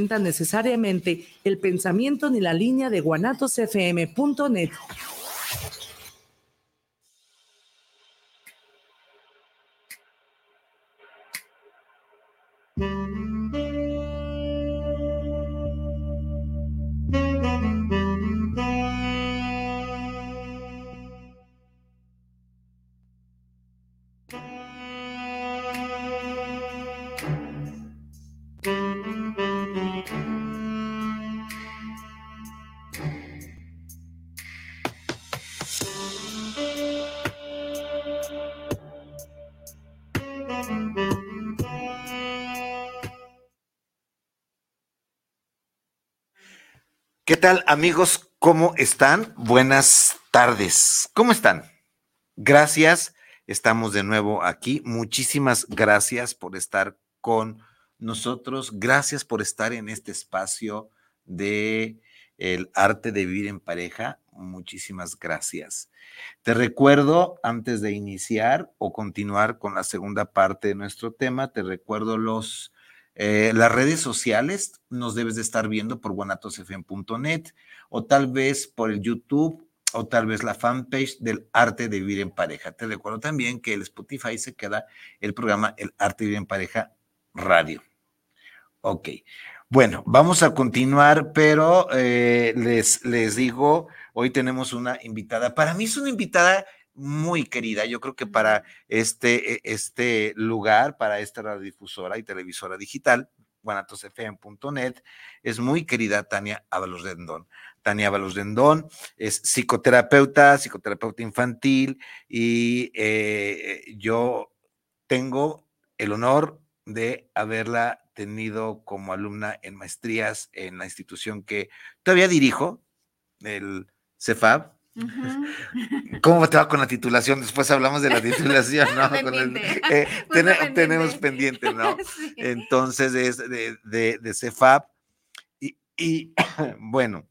necesariamente el pensamiento ni la línea de guanatosfm.net. tal amigos? ¿Cómo están? Buenas tardes. ¿Cómo están? Gracias. Estamos de nuevo aquí. Muchísimas gracias por estar con nosotros. Gracias por estar en este espacio de el arte de vivir en pareja. Muchísimas gracias. Te recuerdo, antes de iniciar o continuar con la segunda parte de nuestro tema, te recuerdo los eh, las redes sociales nos debes de estar viendo por guanatosfm.net o tal vez por el YouTube o tal vez la fanpage del arte de vivir en pareja. Te recuerdo también que el Spotify se queda el programa El arte de vivir en pareja radio. Ok. Bueno, vamos a continuar, pero eh, les, les digo, hoy tenemos una invitada. Para mí es una invitada muy querida. Yo creo que para este, e, este lugar, para esta radiodifusora y televisora digital, guanatosfm.net, es muy querida Tania Ábalos Rendón. Tania Ábalos Rendón es psicoterapeuta, psicoterapeuta infantil y eh, yo tengo el honor de haberla tenido como alumna en maestrías en la institución que todavía dirijo, el CEFAB, ¿Cómo te va con la titulación? Después hablamos de la titulación, ¿no? Eh, tenemos pendiente, ¿no? Entonces es de, de, CEFAP. Y, bueno,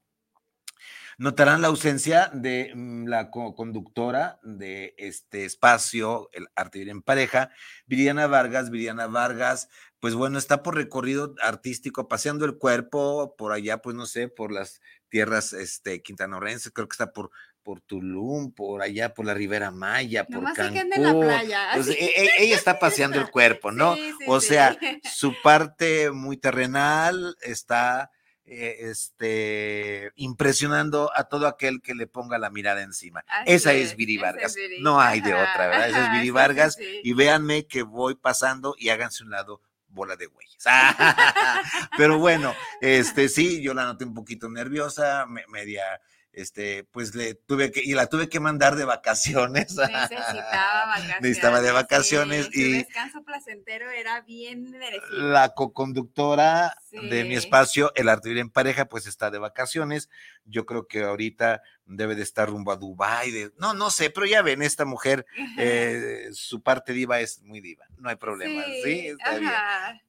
notarán la ausencia de mm, la conductora de este espacio, el Arte Vivir en Pareja, Viriana Vargas. Viriana Vargas, pues bueno, está por recorrido artístico, paseando el cuerpo por allá, pues no sé, por las tierras este, quintanorenses, creo que está por por Tulum, por allá, por la Ribera Maya, por Cancún. En la playa. Pues, e, e, ella está paseando el cuerpo, ¿no? o sea, su parte muy terrenal está eh, este, impresionando a todo aquel que le ponga la mirada encima. esa es, Viri Vargas. No hay de otra, ¿verdad? Esa es Viri Vargas. Y véanme que voy pasando y háganse un lado bola de güeyes. Pero bueno, este sí, yo la noté un poquito nerviosa, media este, pues le tuve que, y la tuve que mandar de vacaciones. Necesitaba vacaciones. Necesitaba de vacaciones. y descanso placentero era bien merecido. La co-conductora de mi espacio, El Arte en Pareja, pues está de vacaciones. Yo creo que ahorita debe de estar rumbo a Dubái. De, no, no sé, pero ya ven, esta mujer, eh, su parte diva es muy diva, no hay problema. Sí, está bien.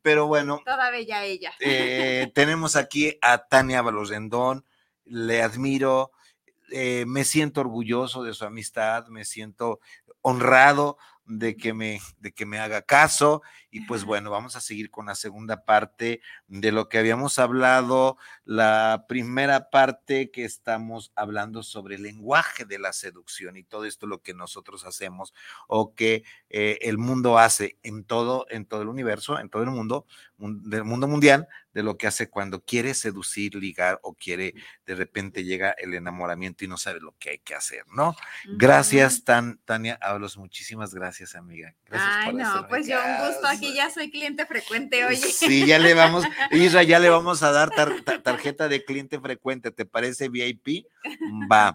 Pero bueno. Toda bella ella. Eh, tenemos aquí a Tania Balosendón, le admiro, eh, me siento orgulloso de su amistad, me siento honrado de que me, de que me haga caso. Y pues bueno, vamos a seguir con la segunda parte de lo que habíamos hablado. La primera parte que estamos hablando sobre el lenguaje de la seducción y todo esto lo que nosotros hacemos o que eh, el mundo hace en todo, en todo el universo, en todo el mundo, del mundo mundial, de lo que hace cuando quiere seducir, ligar o quiere, de repente llega el enamoramiento y no sabe lo que hay que hacer, ¿no? Gracias, Tan, Tania Hablos, muchísimas gracias, amiga. Gracias Ay, no, pues yo un gusto, aquí ya soy cliente frecuente, oye. Sí, ya le vamos, Isra, ya le vamos a dar tarjeta de cliente frecuente, ¿te parece VIP? Va.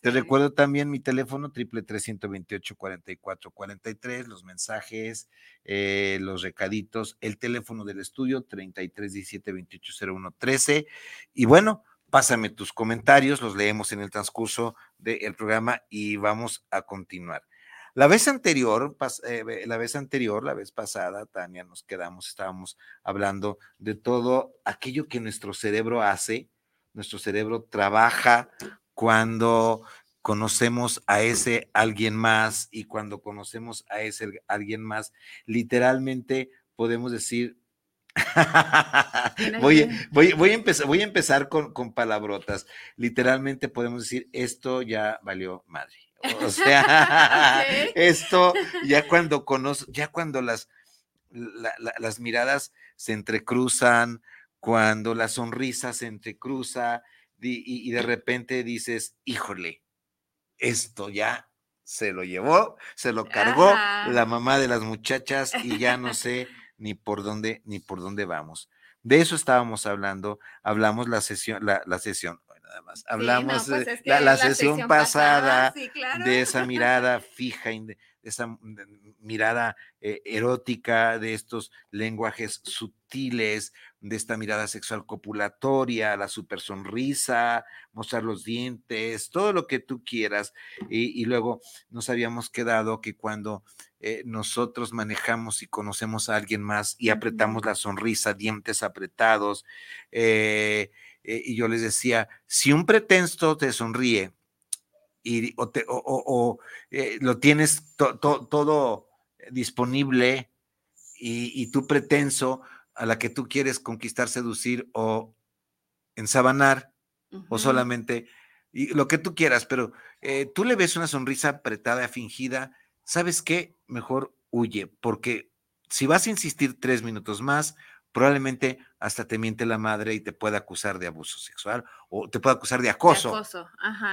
Te recuerdo también mi teléfono, triple 328 44 43, los mensajes, eh, los recaditos, el teléfono del estudio, 33 17 28 01 13. Y bueno, pásame tus comentarios, los leemos en el transcurso del programa y vamos a continuar. La vez anterior, eh, la vez anterior, la vez pasada, Tania, nos quedamos, estábamos hablando de todo aquello que nuestro cerebro hace, nuestro cerebro trabaja cuando conocemos a ese alguien más y cuando conocemos a ese alguien más, literalmente podemos decir, voy, voy, voy, a empezar, voy a empezar con, con palabrotas. Literalmente podemos decir, esto ya valió madre. O sea, esto ya cuando conozco, ya cuando las, las miradas se entrecruzan, cuando la sonrisa se entrecruza y, y de repente dices, híjole, esto ya se lo llevó, se lo cargó la mamá de las muchachas y ya no sé ni por dónde ni por dónde vamos. De eso estábamos hablando, hablamos la sesión, la, la sesión, nada más, hablamos pues la, sesión, pasada, de esa mirada fija, de esa mirada eh, erótica, de estos lenguajes sutiles, de esta mirada sexual copulatoria, la super sonrisa, mostrar los dientes, todo lo que tú quieras. Y, luego nos habíamos quedado que cuando eh, nosotros manejamos y conocemos a alguien más y apretamos la sonrisa, dientes apretados, eh, eh, y yo les decía, si un pretenso te sonríe y, o, lo tienes todo disponible y, y tu pretenso, a la que tú quieres conquistar, seducir o ensabanar, o solamente y lo que tú quieras, pero eh, tú le ves una sonrisa apretada, fingida, ¿sabes qué? Mejor huye, porque si vas a insistir tres minutos más, probablemente hasta te miente la madre y te pueda acusar de abuso sexual o te pueda acusar de acoso,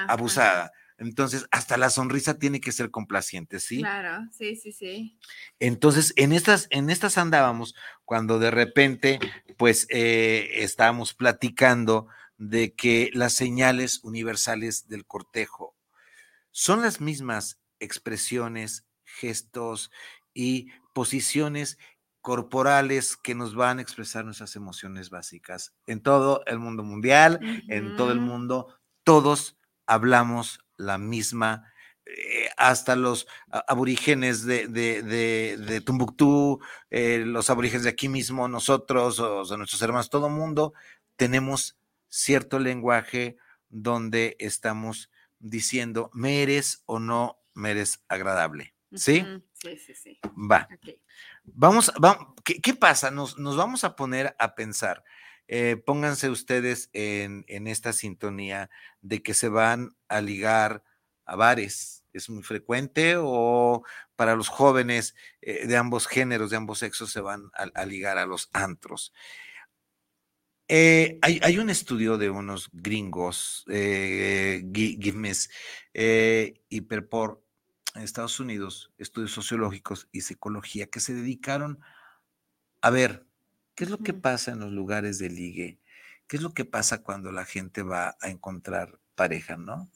abusada. Entonces, hasta la sonrisa tiene que ser complaciente, ¿sí? Claro, sí, sí, sí. Entonces, en estas, en estas andábamos cuando de repente, pues, eh, estábamos platicando de que las señales universales del cortejo son las mismas expresiones, gestos y posiciones corporales que nos van a expresar nuestras emociones básicas. En todo el mundo mundial, en todo el mundo, todos hablamos la misma, eh, hasta los aborígenes de, de, de, Tumbuctú, eh, los aborígenes de aquí mismo, nosotros, o de nuestros hermanos, todo mundo, tenemos cierto lenguaje donde estamos diciendo, ¿me eres o no me eres agradable? ¿Sí? Sí, sí, sí. Va. Vamos, ¿qué, pasa? Nos, nos, vamos a poner a pensar. Eh, pónganse ustedes en, esta sintonía de que se van a ligar a bares. Es muy frecuente o para los jóvenes eh, de ambos géneros, de ambos sexos, se van a, ligar a los antros. Eh, hay, un estudio de unos gringos, Gimes y Perpor, en Estados Unidos, estudios sociológicos y psicología, que se dedicaron a ver ¿Qué es lo que pasa en los lugares de ligue? ¿Qué es lo que pasa cuando la gente va a encontrar pareja, no?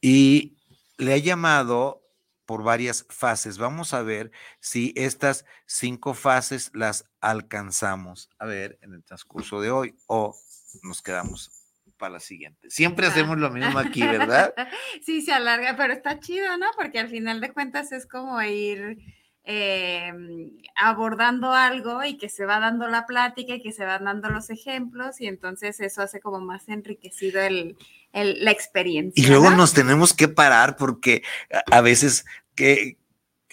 Y le ha llamado por varias fases. Vamos a ver si estas cinco fases las alcanzamos a ver en el transcurso de hoy o nos quedamos para la siguiente. Siempre hacemos lo mismo aquí, ¿verdad? sí, se alarga, pero está chido, ¿no? Porque al final de cuentas es como ir Em, abordando algo y que se va dando la plática y que se van dando los ejemplos y entonces eso hace como más enriquecido el, la experiencia. Y luego nos tenemos que parar porque a veces que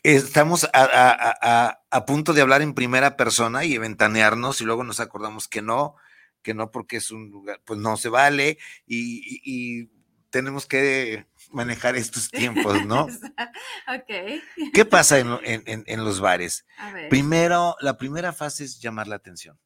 estamos a, punto de hablar en primera persona y ventanearnos y luego nos acordamos que no, que no porque es un lugar, pues no se vale y tenemos que manejar estos tiempos, ¿no? ok. ¿Qué pasa en, los bares? Primero, la primera fase es llamar la atención.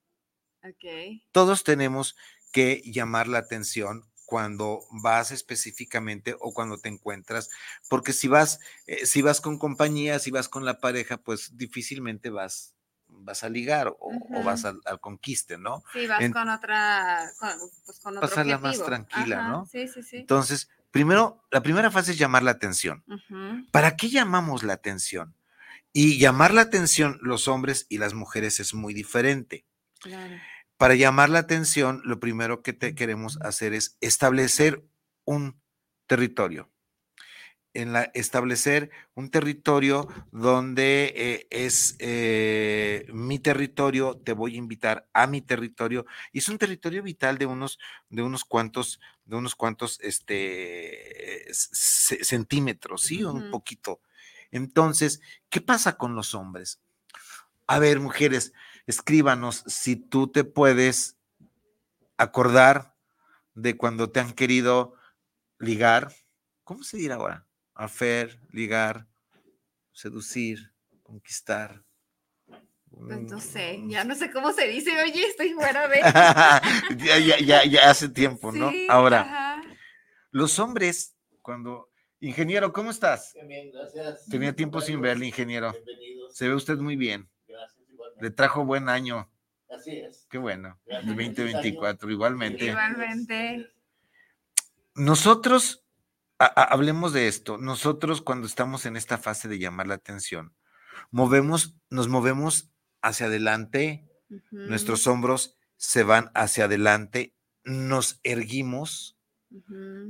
Ok. Todos tenemos que llamar la atención cuando vas específicamente o cuando te encuentras, porque si vas, eh, si vas con compañía, si vas con la pareja, pues difícilmente vas vas a ligar o, vas al, conquiste, ¿no? Sí, vas con otra, con, pues con otro Pasarla más tranquila, ¿no? Sí, sí, sí. Entonces, primero, la primera fase es llamar la atención. ¿Para qué llamamos la atención? Y llamar la atención los hombres y las mujeres es muy diferente. Para llamar la atención, lo primero que te queremos hacer es establecer un territorio en la, establecer un territorio donde eh, es eh, mi territorio, te voy a invitar a mi territorio, y es un territorio vital de unos, de unos cuantos, de unos cuantos este, centímetros, ¿sí? Un poquito. Entonces, ¿qué pasa con los hombres? A ver, mujeres, escríbanos si tú te puedes acordar de cuando te han querido ligar. ¿Cómo se dirá ahora? Afer, ligar, seducir, conquistar. Pues no sé, ya no sé cómo se dice, oye, estoy fuera de. ya, ya, ya, ya hace tiempo, ¿no? ahora, los hombres, cuando. Ingeniero, ¿cómo estás? Bien, gracias. Tenía tiempo sin verle, ingeniero. Bienvenidos. Se ve usted muy bien. Gracias, igualmente. Le trajo buen año. Así es. Qué bueno. El Gracias. 2024, igualmente. Igualmente. Nosotros, hablemos de esto, nosotros cuando estamos en esta fase de llamar la atención, movemos, nos movemos hacia adelante, nuestros hombros se van hacia adelante, nos erguimos,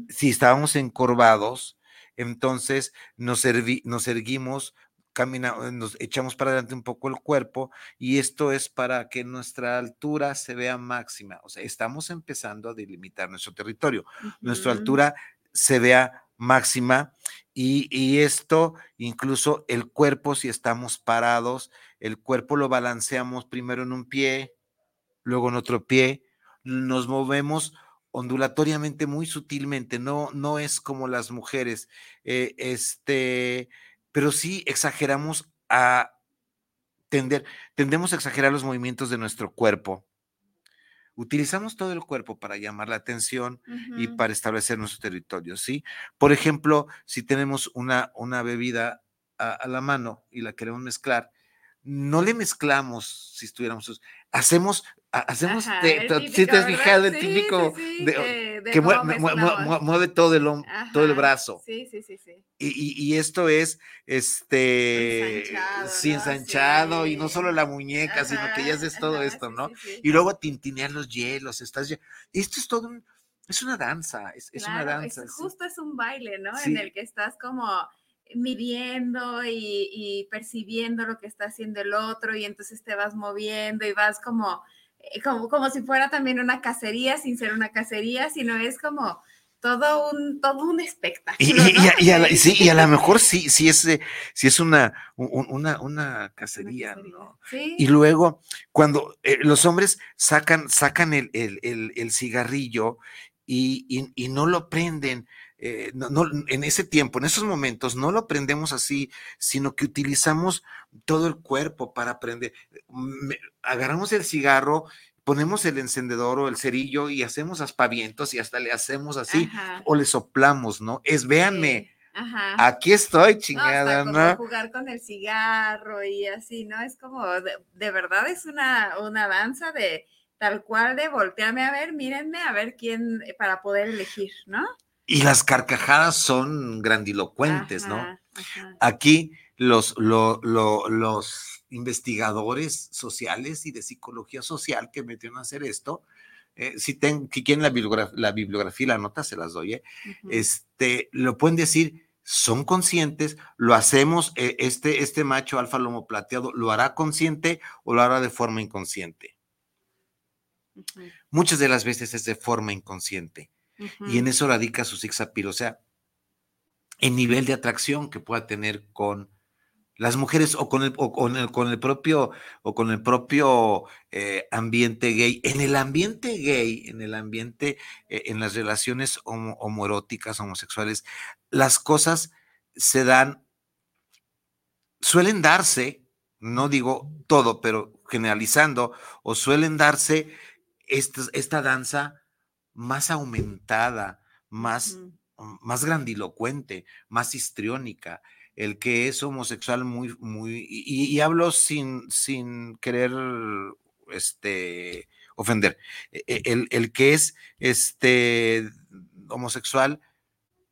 si estábamos encorvados, entonces nos, ervi- nos erguimos, camina, nos echamos para adelante un poco el cuerpo y esto es para que nuestra altura se vea máxima, o sea, estamos empezando a delimitar nuestro territorio. Nuestra altura se vea máxima y, y esto incluso el cuerpo, si estamos parados, el cuerpo lo balanceamos primero en un pie, luego en otro pie, nos movemos ondulatoriamente muy sutilmente, no, no es como las mujeres, eh, este, pero sí exageramos a tender, tendemos a exagerar los movimientos de nuestro cuerpo. Utilizamos todo el cuerpo para llamar la atención, y para establecer nuestro territorio, ¿sí? Por ejemplo, si tenemos una, una bebida a, a la mano y la queremos mezclar, no le mezclamos si estuviéramos, hacemos, ha- hacemos, Ajá, te- típico, si te has fijado, el típico sí, sí, de- que- de que mue- cómo mue- mue- mezclamos. mue- mueve todo el, hom- todo el Ajá, brazo. Sí, sí, sí, sí. Y, y- y esto es, este, Ensanchado, sí, ¿no? ensanchado, y no solo la muñeca, sino que ya Ajá, haces todo ajá, esto, ¿no? Y luego tintinear los hielos, estás esto es todo un, es una danza, es, es una Claro, es- danza. sí. justo es un baile, ¿no? En el que estás como midiendo y, y percibiendo lo que está haciendo el otro y entonces te vas moviendo y vas como, como, como si fuera también una cacería sin ser una cacería, sino es como todo un, todo un espectáculo. Y, y- ¿no? y a- y a la- Ahí. sí, y a lo mejor sí, sí es, eh, sí es una, un- una, una cacería, cacería. ¿no? Sí. Y luego, cuando eh, los hombres sacan, sacan el, el- el- el cigarrillo y no lo prenden, eh, no, no, en ese tiempo, en esos momentos, no lo prendemos así, sino que utilizamos todo el cuerpo para prender. Me- agarramos el cigarro, ponemos el encendedor o el cerillo y hacemos aspavientos y hasta le hacemos así Ajá, o le soplamos, ¿no? Es véanme, sí, Ajá. aquí estoy, No, chingada, hasta ¿no? jugar con el cigarro y así, ¿no? Es como, de, de verdad es una, una danza de tal cual de voltearme a ver, mírenme, a ver quién, para poder elegir, ¿no? Y las carcajadas son grandilocuentes, ¿no? Ajá. Aquí los, lo- lo- los investigadores sociales y de psicología social que metieron a hacer esto, eh, si, ten, si quieren la, la bibliografía y la nota, se las doy, ¿eh? Este, lo pueden decir, son conscientes, lo hacemos, eh, este, este macho alfa lomo plateado, ¿lo hará consciente o lo hará de forma inconsciente? Muchas de las veces es de forma inconsciente. Y en eso radica su sex appeal, o sea, el nivel de atracción que pueda tener con las mujeres o con el, o con el, con el propio o con el propio eh, ambiente gay. En el ambiente gay, en el ambiente, eh, en las relaciones homo- homoeróticas, homosexuales, las cosas se dan, suelen darse, no digo todo, pero generalizando, o suelen darse esta, esta danza más aumentada, más, Ujú. más grandilocuente, más histriónica. El que es homosexual muy, muy, y, y hablo sin, sin querer este, ofender. E- e- El, el que es este homosexual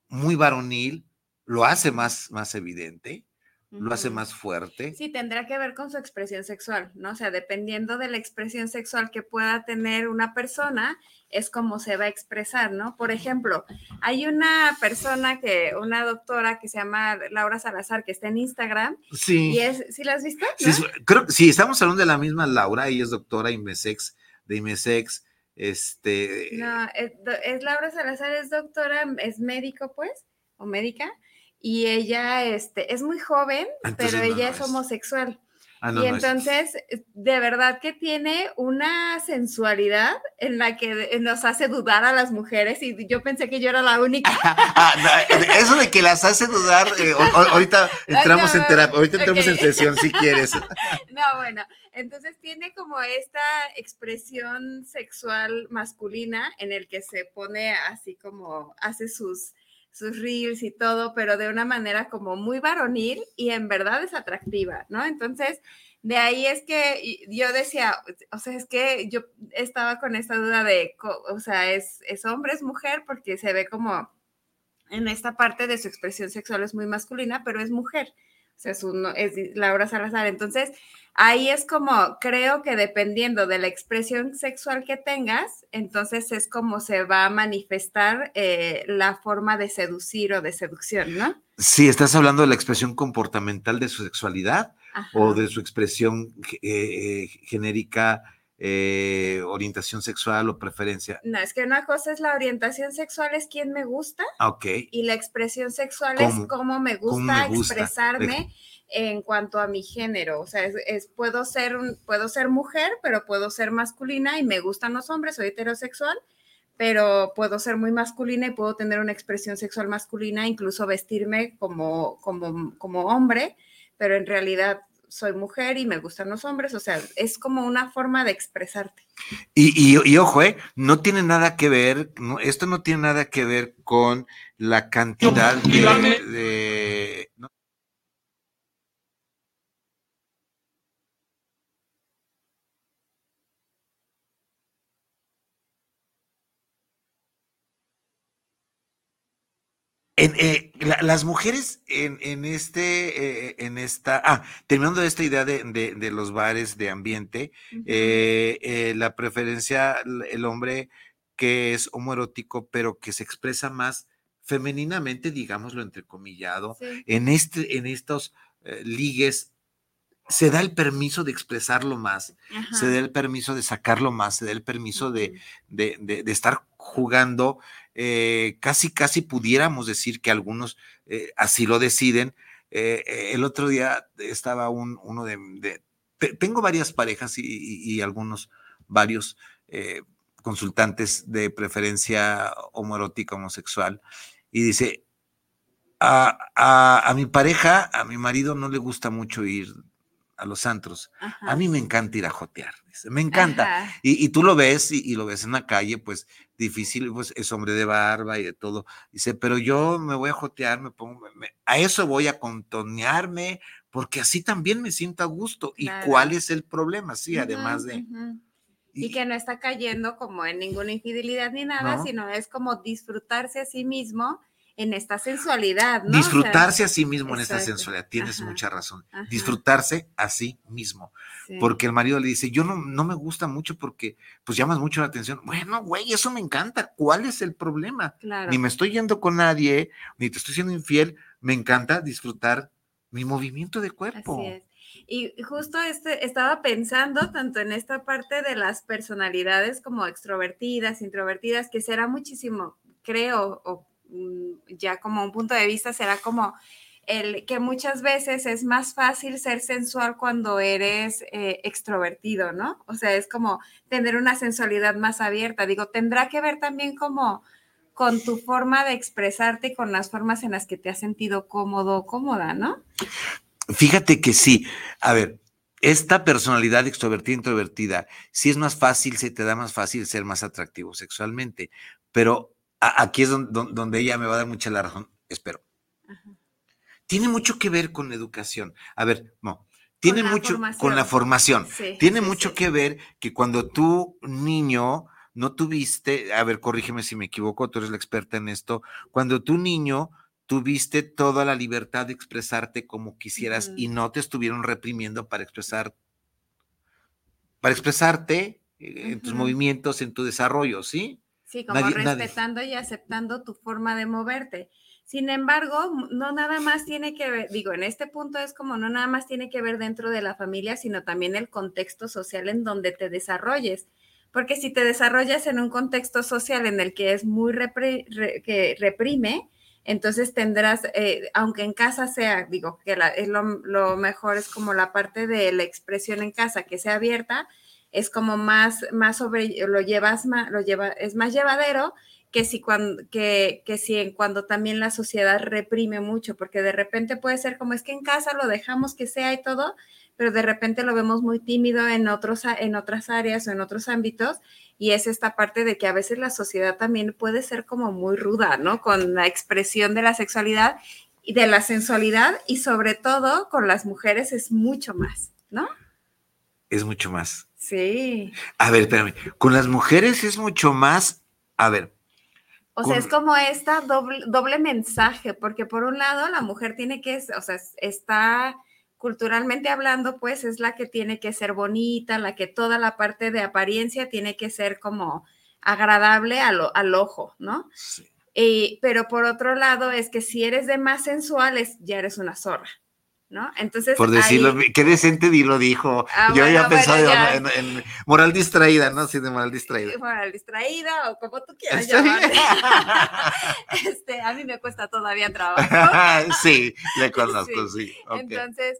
muy varonil lo hace más, más evidente, lo hace más fuerte. Sí, tendrá que ver con su expresión sexual, ¿no? O sea, dependiendo de la expresión sexual que pueda tener una persona, es como se va a expresar, ¿no? Por ejemplo, hay una persona que, una doctora que se llama Laura Salazar, que está en Instagram, Sí. y es, ¿sí la has visto? Sí, ¿No? es- creo que sí, estamos hablando de la misma Laura, ella es doctora IMESEX, de IMESEX, este, No, es, es Laura Salazar, es doctora, es médico, pues, o médica, y ella este, es muy joven, Entonces, pero ella no es es. homosexual. Ah, no, y entonces, de verdad que tiene una sensualidad en la que nos hace dudar a las mujeres y yo pensé que yo era la única. Ah, eso de que las hace dudar, eh, ahorita entramos en terapia, ahorita entramos ok. en sesión si quieres. No, bueno, entonces tiene como esta expresión sexual masculina en el que se pone así como hace sus sus reels y todo, pero de una manera como muy varonil y en verdad es atractiva, ¿no? Entonces, de ahí es que yo decía, o sea, es que yo estaba con esta duda de, o sea, ¿es, es hombre, es mujer? Porque se ve como en esta parte de su expresión sexual es muy masculina, pero es mujer. O sea, es, un- es Laura Salazar. Entonces, ahí es como, creo que dependiendo de la expresión sexual que tengas, entonces es como se va a manifestar eh, la forma de seducir o de seducción, ¿no? Sí, estás hablando de la expresión comportamental de su sexualidad Ajá. o de su expresión eh, eh, genérica, eh, orientación sexual o preferencia. No, es que una cosa es la orientación sexual, es quién me gusta, Ah, Ok. y la expresión sexual ¿Cómo? es cómo me ¿Cómo gusta, me gusta? expresarme en cuanto a mi género. O sea, es, es- puedo, ser un- puedo ser mujer, pero puedo ser masculina y me gustan los hombres, soy heterosexual, pero puedo ser muy masculina y puedo tener una expresión sexual masculina, incluso vestirme como, como, como hombre, pero en realidad soy mujer y me gustan los hombres. O sea, es como una forma de expresarte. Y, y- y ojo, eh, no tiene nada que ver, no, esto no tiene nada que ver con la cantidad de, de- no, En, eh, la- las mujeres en, en este, eh, en esta, ah, terminando esta idea de, de- de los bares de ambiente, eh, eh, la preferencia, el hombre que es homoerótico, pero que se expresa más femeninamente, digámoslo entrecomillado, Sí. en, este, en estos ligues, se da el permiso de expresarlo más, se da el permiso de sacarlo más, se da el permiso de, Ujú. de, de- de estar jugando, eh, casi, casi pudiéramos decir que algunos eh, así lo deciden. Eh, el otro día estaba un, uno de, de- te- tengo varias parejas y, algunos, varios consultantes de preferencia homoerótica, homosexual, y dice, a, a- a mi pareja, a mi marido no le gusta mucho ir a los antros. Ajá. A mí me encanta ir a jotear, dice, me encanta. Y, y tú lo ves y, y lo ves en la calle, pues difícil, pues es hombre de barba y de todo. Dice, pero yo me voy a jotear, me pongo, me- a eso voy a contonearme, porque así también me siento a gusto. ¿Y cuál es el problema? Sí, además de... Y que no está cayendo como en ninguna infidelidad ni nada, No. sino es como disfrutarse a sí mismo en esta sensualidad, ¿no? O sea, disfrutarse a sí mismo en esta sensualidad, tienes Ajá. mucha razón. Ajá. Disfrutarse a sí mismo. sí. Porque el marido le dice, yo no, no me gusta mucho porque pues llamas mucho la atención. Bueno, güey, eso me encanta. ¿Cuál es el problema? Claro. Ni me estoy yendo con nadie, ni te estoy siendo infiel. Me encanta disfrutar mi movimiento de cuerpo. Así es. Y justo este, estaba pensando tanto en esta parte de las personalidades como extrovertidas, introvertidas, que será muchísimo, creo, o ya como un punto de vista, será como el que muchas veces es más fácil ser sensual cuando eres eh, extrovertido, ¿no? O sea, es como tener una sensualidad más abierta. Digo, tendrá que ver también como con tu forma de expresarte y con las formas en las que te has sentido cómodo o cómoda, ¿no? Fíjate que sí. A ver, esta personalidad extrovertida, introvertida, sí es más fácil, se te da más fácil ser más atractivo sexualmente. Pero aquí es don- don- donde, ella me va a dar mucha la razón. Espero. Ajá. Tiene mucho que ver con la educación. A ver, no. Tiene mucho con la formación. Sí, Tiene sí, mucho sí. que ver que cuando tú, niño, no tuviste, a ver, corrígeme si me equivoco, tú eres la experta en esto, cuando tú, niño, tuviste toda la libertad de expresarte como quisieras y no te estuvieron reprimiendo para expresar, para expresarte eh, en tus movimientos, en tu desarrollo, ¿sí? Sí, como Nadie- nadie- respetando y aceptando tu forma de moverte. Sin embargo, no nada más tiene que ver, digo, en este punto es como no nada más tiene que ver dentro de la familia, sino también el contexto social en donde te desarrolles. Porque si te desarrollas en un contexto social en el que es muy repri- re- que reprime, Entonces tendrás, eh, aunque en casa sea, digo, que la, es lo, lo mejor es como la parte de la expresión en casa, que sea abierta, es como más, más sobre, lo llevas más, lo lleva, es más llevadero que si cuando, que, que si en cuando también la sociedad reprime mucho, porque de repente puede ser como es que en casa lo dejamos que sea y todo, pero de repente lo vemos muy tímido en, otros, en otras áreas o en otros ámbitos, y es esta parte de que a veces la sociedad también puede ser como muy ruda, ¿no? Con la expresión de la sexualidad y de la sensualidad, y sobre todo con las mujeres es mucho más, ¿no? Es mucho más. Sí. A ver, espérame. Con las mujeres es mucho más. A ver. O sea, es como esta doble, doble mensaje, porque por un lado la mujer tiene que, o sea, está culturalmente hablando, pues es la que tiene que ser bonita, la que toda la parte de apariencia tiene que ser como agradable al, al ojo, ¿no? Sí. Y, pero por otro lado es que si eres de más sensuales, ya eres una zorra, ¿no? Entonces, Por decirlo, ahí- qué decente di lo dijo. Ah, Yo había bueno, pensado bueno, ya. en, en moral distraída, ¿no? Sí, de moral distraída. Bueno, distraída o como tú quieras llamarle. este, a mí me cuesta todavía trabajo. sí, le conozco, sí. ok. Entonces,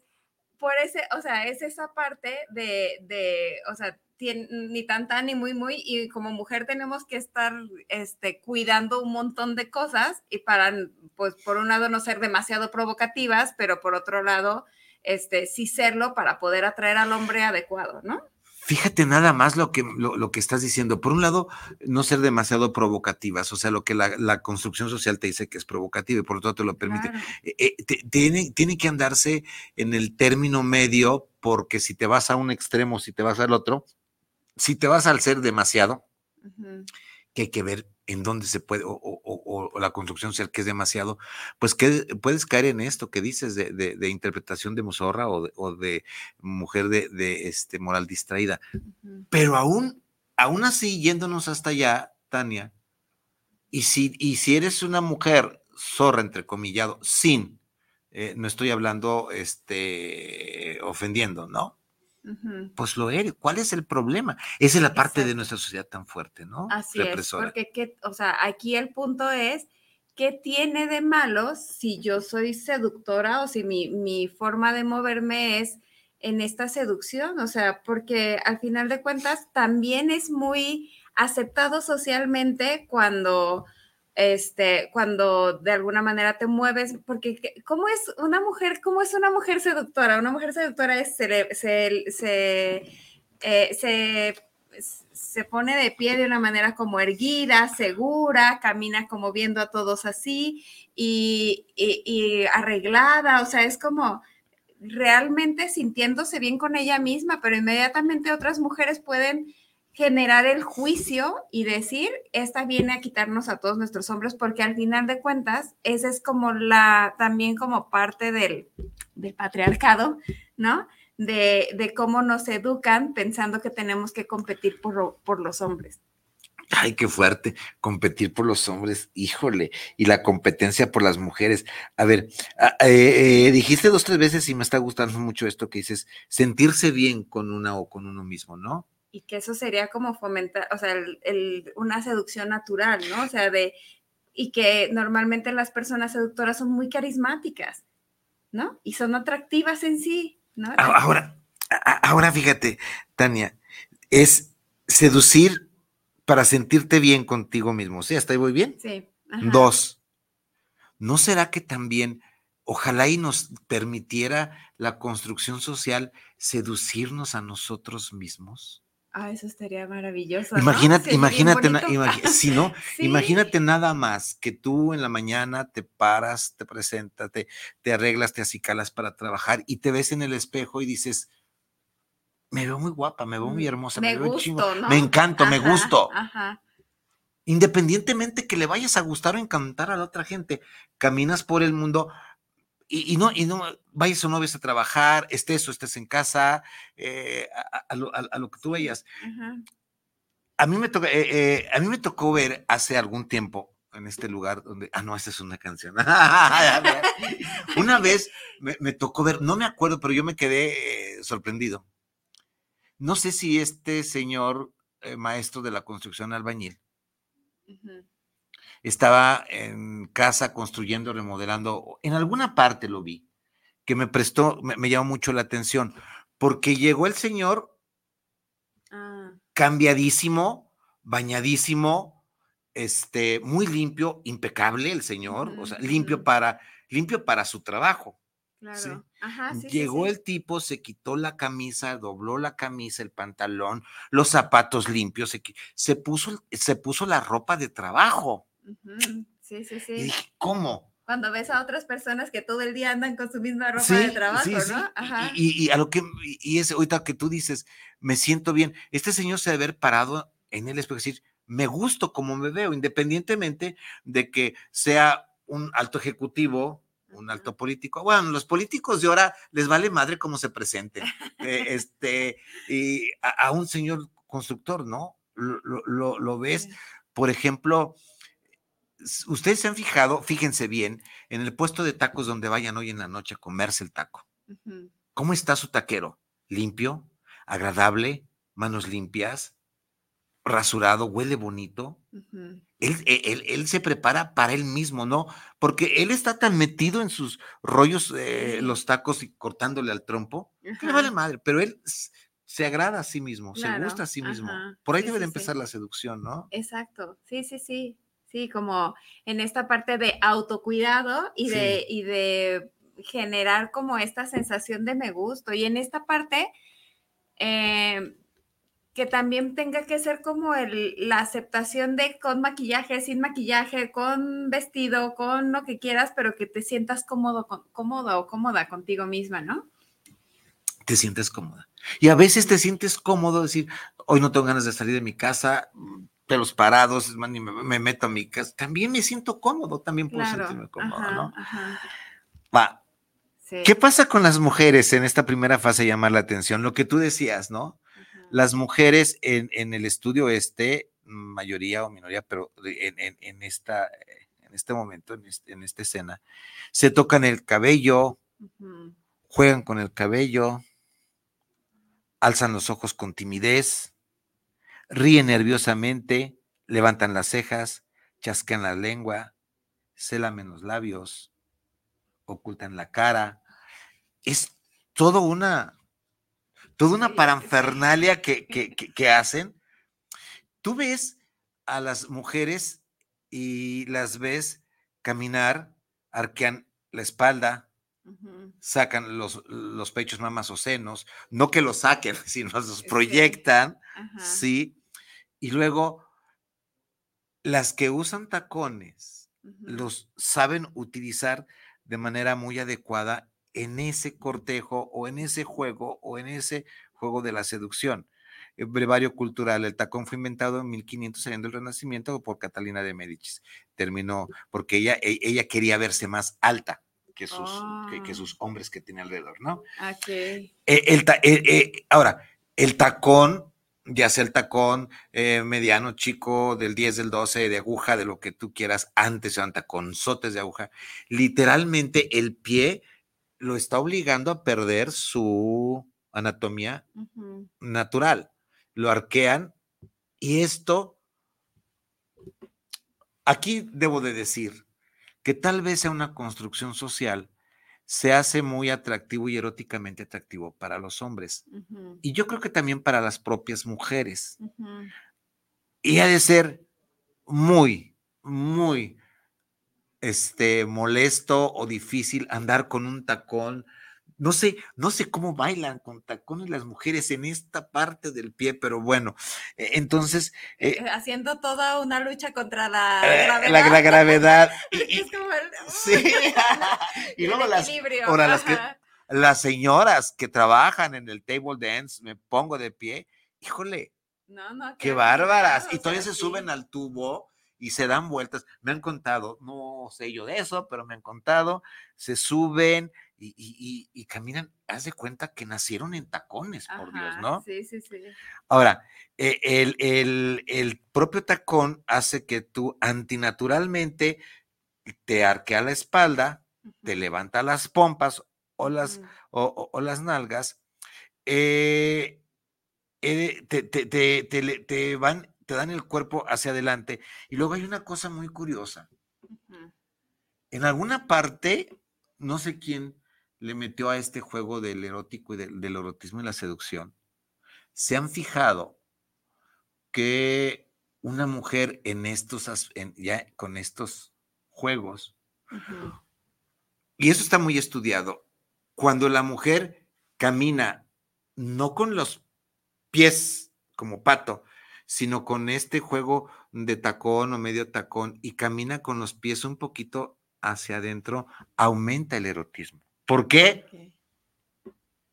por ese, o sea, es esa parte de, de o sea, tien- ni tan tan ni muy muy, y como mujer tenemos que estar este, cuidando un montón de cosas y para, pues, por un lado no ser demasiado provocativas, pero por otro lado, este, sí serlo para poder atraer al hombre adecuado, ¿no? Fíjate nada más lo que, lo, lo que estás diciendo. Por un lado, no ser demasiado provocativas, o sea, lo que la, la construcción social te dice que es provocativo y por lo tanto te lo permite. Claro. Eh, eh, tiene, tiene que andarse en el término medio, porque si te vas a un extremo, si te vas al otro, si te vas al ser demasiado. Que hay que ver en dónde se puede, o, o- o- o la construcción social que es demasiado, pues que puedes caer en esto que dices de, de- de interpretación de mozorra o de, mujer de, de, este, moral distraída. Pero aún, aún así, yéndonos hasta allá, Tania, y si, y si eres una mujer zorra, entrecomillado, sin, eh, no estoy hablando este, ofendiendo, ¿no? Pues lo eres. ¿Cuál es el problema? Esa es la parte de nuestra sociedad tan fuerte, ¿no? Así es, Represora. porque, ¿qué- o sea, aquí el punto es, ¿qué tiene de malo si yo soy seductora o si mi, mi forma de moverme es en esta seducción? O sea, porque al final de cuentas también es muy aceptado socialmente cuando, este, cuando de alguna manera te mueves, porque ¿qué- ¿cómo es una mujer, cómo es una mujer seductora? Una mujer seductora es, se, se, se, eh, se se pone de pie de una manera como erguida, segura, camina como viendo a todos así y, y- y arreglada, o sea, es como realmente sintiéndose bien con ella misma, pero inmediatamente otras mujeres pueden generar el juicio y decir, esta viene a quitarnos a todos nuestros hombres, porque al final de cuentas, esa es como la, también como parte del, patriarcado, ¿no? de, de cómo nos educan pensando que tenemos que competir por, por los hombres. Ay, qué fuerte. Competir por los hombres, híjole. Y la competencia por las mujeres. A ver, a- eh, eh, dijiste dos, tres veces y me está gustando mucho esto que dices, sentirse bien con una o con uno mismo, ¿no? Y que eso sería como fomentar, o sea, el- el- una seducción natural, ¿no? O sea, de, y que normalmente las personas seductoras son muy carismáticas, ¿no? Y son atractivas en sí, ¿no? Ahora, ahora fíjate, Tania, es seducir para sentirte bien contigo mismo. ¿Sí? ¿Hasta ahí voy bien? Sí. ajá. Dos, ¿no será que también, ojalá y nos permitiera la construcción social seducirnos a nosotros mismos? Ah, eso estaría maravilloso. ¿no? Imagínate, Sí, bien imagínate, si no, Sí. imagínate nada más que tú en la mañana te paras, te presentas, te, te arreglas, te acicalas para trabajar y te ves en el espejo y dices, me veo muy guapa, me veo muy Mm, hermosa, me me, veo chingo, gusto, ¿no? me encanto, me gusto. Ajá. Independientemente que le vayas a gustar o encantar a la otra gente, caminas por el mundo y, y no, y no vayas o no vayas a trabajar, estés o estés en casa, eh, a, a- a lo, a- a lo que tú. Ajá. A mí me tocó, eh, eh, a mí me tocó ver hace algún tiempo en este lugar donde, ah, no, esta es una canción. una vez me, me tocó ver, no me acuerdo, pero yo me quedé sorprendido. No sé si este señor maestro de la construcción albañil Ujú. Estaba en casa construyendo, remodelando, en alguna parte lo vi, que me prestó, me, me llamó mucho la atención, porque llegó el señor Ah, cambiadísimo, bañadísimo, este, muy limpio, impecable el señor, o sea, limpio para, limpio para su trabajo. claro. Sí. Ajá, sí, sí, Llegó sí. el tipo, se quitó la camisa, dobló la camisa, el pantalón, los zapatos limpios, se, se puso, se puso la ropa de trabajo. Sí, sí, Y sí. dije, ¿cómo? Cuando ves a otras personas que todo el día andan con su misma ropa de trabajo, sí, sí. ¿no? Ajá. Y, y a lo que, y- es ahorita que tú dices, me siento bien. Este señor se debe haber parado en el espejo y decir, me gusto como me veo, independientemente de que sea un alto ejecutivo, un alto político. Bueno, los políticos de ahora les vale madre cómo se presenten. Eh, este, y a, a un señor constructor, ¿no? Lo, lo- lo- lo ves, por ejemplo, ustedes se han fijado, fíjense bien, en el puesto de tacos donde vayan hoy en la noche a comerse el taco. ¿Cómo está su taquero? ¿Limpio? ¿Agradable? ¿Manos limpias? ¿Rasurado? ¿Huele bonito? Él, él- él- él se prepara para él mismo, ¿no? Porque él está tan metido en sus rollos, eh, los tacos y cortándole al trompo, que le vale madre, pero él se agrada a sí mismo, se gusta a sí mismo. Por ahí sí, debe de sí, sí. empezar la seducción, ¿no? Exacto, sí, sí, sí, sí, como en esta parte de autocuidado y de, y de generar como esta sensación de me gusto y en esta parte eh, que también tenga que ser como el, la aceptación de con maquillaje, sin maquillaje, con vestido, con lo que quieras, pero que te sientas cómodo, cómodo o cómoda contigo misma, ¿no? Te sientes cómoda. Y a veces te sientes cómodo decir, hoy no tengo ganas de salir de mi casa, pelos parados, es más, ni me, me meto a mi casa. También me siento cómodo, también puedo Claro. sentirme cómodo, ajá, ¿no? ajá, Va, sí, ¿Qué pasa con las mujeres en esta primera fase de llamar la atención? Lo que tú decías, ¿no? ajá. Las mujeres en, en el estudio este, mayoría o minoría, pero en, en- en esta, en este momento, en, este- en esta escena, se tocan el cabello, juegan con el cabello, alzan los ojos con timidez, ríen nerviosamente, levantan las cejas, chasquean la lengua, se lamen los labios, ocultan la cara. Es todo una, toda una paranfernalia que, que- que- que hacen. Tú ves a las mujeres y las ves caminar, arquean la espalda, sacan los, los pechos, mamas o senos, no que los saquen, sino los proyectan. ¿sí? Y luego, las que usan tacones, los saben utilizar de manera muy adecuada en ese cortejo o en ese juego o en ese juego de la seducción. El brevario cultural, el tacón fue inventado en 1500 saliendo del Renacimiento por Catalina de Médicis. Terminó porque ella, e- ella quería verse más alta que sus, que- que Ah. sus hombres que tenía alrededor, ¿no? Eh, el ta- eh, eh, ahora, el tacón, ya sea el tacón eh, mediano, chico, del 10, del 12, de aguja, de lo que tú quieras, antes eran taconzotes de aguja, literalmente el pie lo está obligando a perder su anatomía natural. Lo arquean y esto, aquí debo de decir que tal vez sea una construcción social, se hace muy atractivo y eróticamente atractivo para los hombres. Y yo creo que también para las propias mujeres. Y ha de ser muy, muy este, molesto o difícil andar con un tacón. No sé, no sé cómo bailan con tacones las mujeres en esta parte del pie, pero bueno, eh, entonces eh, Eh, Haciendo toda una lucha contra la eh, gravedad. la, la gravedad. y- Es como el, sí. y luego las, ahora las que- las señoras que trabajan en el table dance, me pongo de pie, híjole, No, no, Qué bárbaras. Y todavía se sí. suben al tubo y se dan vueltas. Me han contado, no sé yo de eso, pero me han contado, se suben y, y- y- caminan. Haz de cuenta que nacieron en tacones, por Dios, ¿no? Sí, sí, sí. Ahora, eh, el, el- el propio tacón hace que tú antinaturalmente te arquea la espalda, te levanta las pompas o las, ujú. o, o- o las nalgas, eh, eh, te, te- te- te van te dan el cuerpo hacia adelante. Y luego hay una cosa muy curiosa. En alguna parte, no sé quién le metió a este juego del erótico y del, del erotismo y la seducción. Se han fijado que una mujer en estos, en- ya con estos juegos, y eso está muy estudiado, cuando la mujer camina no con los pies como pato, sino con este juego de tacón o medio tacón y camina con los pies un poquito hacia adentro, aumenta el erotismo. ¿Por qué?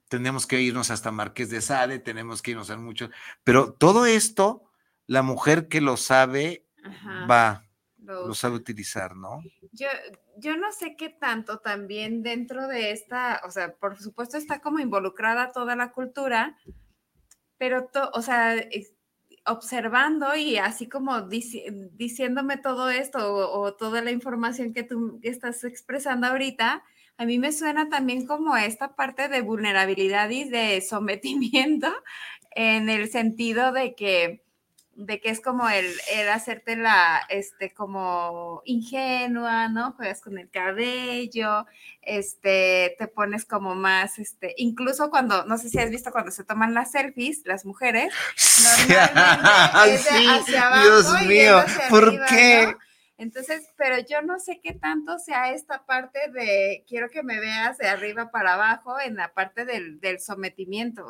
Tenemos que irnos hasta Marqués de Sade, tenemos que irnos a mucho, pero todo esto, la mujer que lo sabe, Ajá. va, Lo sabe utilizar, ¿no? Yo, yo no sé qué tanto también dentro de esta, o sea, por supuesto está como involucrada toda la cultura, pero, to- o sea, observando y así como dici- diciéndome todo esto o, o toda la información que tú estás expresando ahorita, a mí me suena también como esta parte de vulnerabilidad y de sometimiento en el sentido de que de que es como el, el hacerte la, este, como ingenua, ¿no? Juegas con el cabello, este, te pones como más, este, incluso cuando, no sé si has visto cuando se toman las selfies, las mujeres, normalmente es de Sí, hacia abajo Dios y mío, ¿por arriba, qué? ¿no? Entonces, pero yo no sé qué tanto sea esta parte de quiero que me veas de arriba para abajo en la parte del, sometimiento.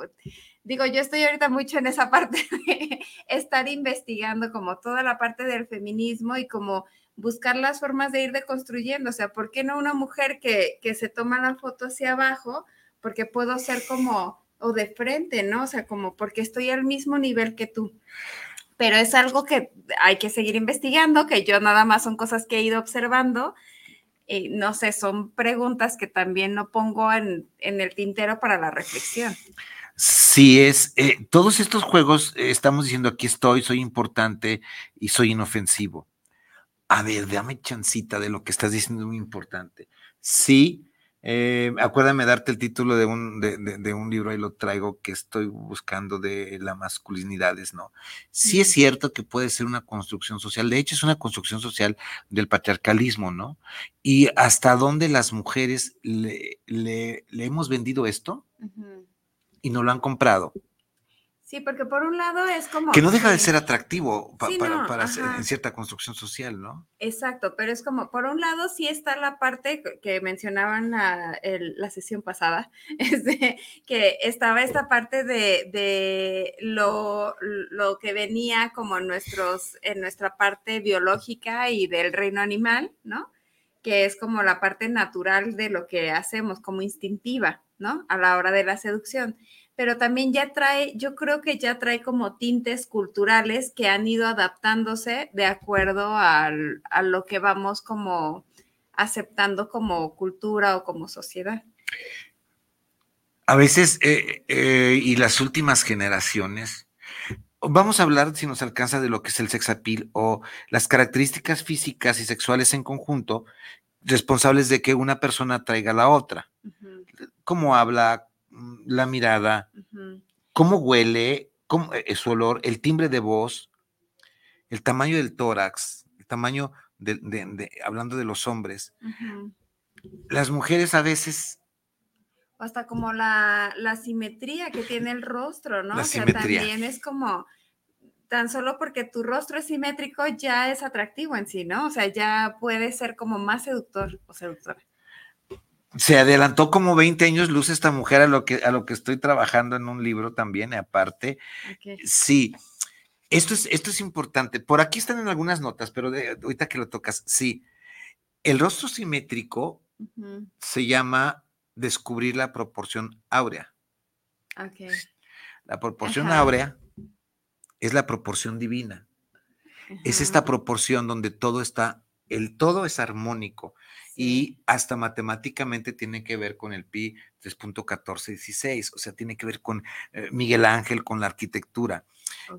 Digo, yo estoy ahorita mucho en esa parte de estar investigando como toda la parte del feminismo y como buscar las formas de ir deconstruyendo. O sea, ¿por qué no una mujer que, que se toma la foto hacia abajo? Porque puedo ser como, o de frente, ¿no? O sea, como porque estoy al mismo nivel que tú pero es algo que hay que seguir investigando, que yo nada más son cosas que he ido observando. Y no sé, son preguntas que también no pongo en, en el tintero para la reflexión. Sí, es, eh, todos estos juegos, eh, estamos diciendo aquí estoy, soy importante y soy inofensivo. A ver, dame chancita de lo que estás diciendo, muy importante. Sí, eh, acuérdame darte el título de un, de, de- de un libro, ahí lo traigo, que estoy buscando de las masculinidades, ¿no? Sí es cierto que puede ser una construcción social, de hecho es una construcción social del patriarcalismo, ¿no? Y hasta dónde las mujeres le, le- le hemos vendido esto y no lo han comprado. Sí, porque por un lado es como... Que no deja de ser atractivo pa- Sí, para, no, para hacer- en cierta construcción social, ¿no? Exacto, pero es como, por un lado sí está la parte que- mencionaban la, el- la sesión pasada, este, que estaba esta parte de, de lo, lo que venía como nuestros, en nuestra parte biológica y del reino animal, ¿no? Que es como la parte natural de lo que hacemos, como instintiva, ¿no? A la hora de la seducción pero también ya trae, yo creo que ya trae como tintes culturales que han ido adaptándose de acuerdo al- a lo que vamos como aceptando como cultura o como sociedad. A veces, eh, eh, y las últimas generaciones, vamos a hablar, si nos alcanza, de lo que es el sex appeal o las características físicas y sexuales en conjunto responsables de que una persona traiga a la otra. Cómo habla, la mirada, cómo huele, cómo, eh, su olor, el timbre de voz, el tamaño del tórax, el tamaño de, de- de- hablando de los hombres. Las mujeres a veces, hasta como la, la simetría que tiene el rostro, ¿no? La o sea, simetría. también es como, tan solo porque tu rostro es simétrico ya es atractivo en sí, ¿no? O sea, ya puede ser como más seductor o seductora. Se adelantó como 20 años luz esta mujer a lo que, a lo que estoy trabajando en un libro también, aparte. Sí, esto es, esto es importante. Por aquí están en algunas notas, pero de- ahorita que lo tocas, sí. El rostro simétrico se llama descubrir la proporción áurea. ok. La proporción Ajá. áurea es la proporción divina. Es esta proporción donde todo está, el todo es armónico y hasta matemáticamente tiene que ver con el pi 3.1416, o sea, tiene que ver con eh, Miguel Ángel, con la arquitectura.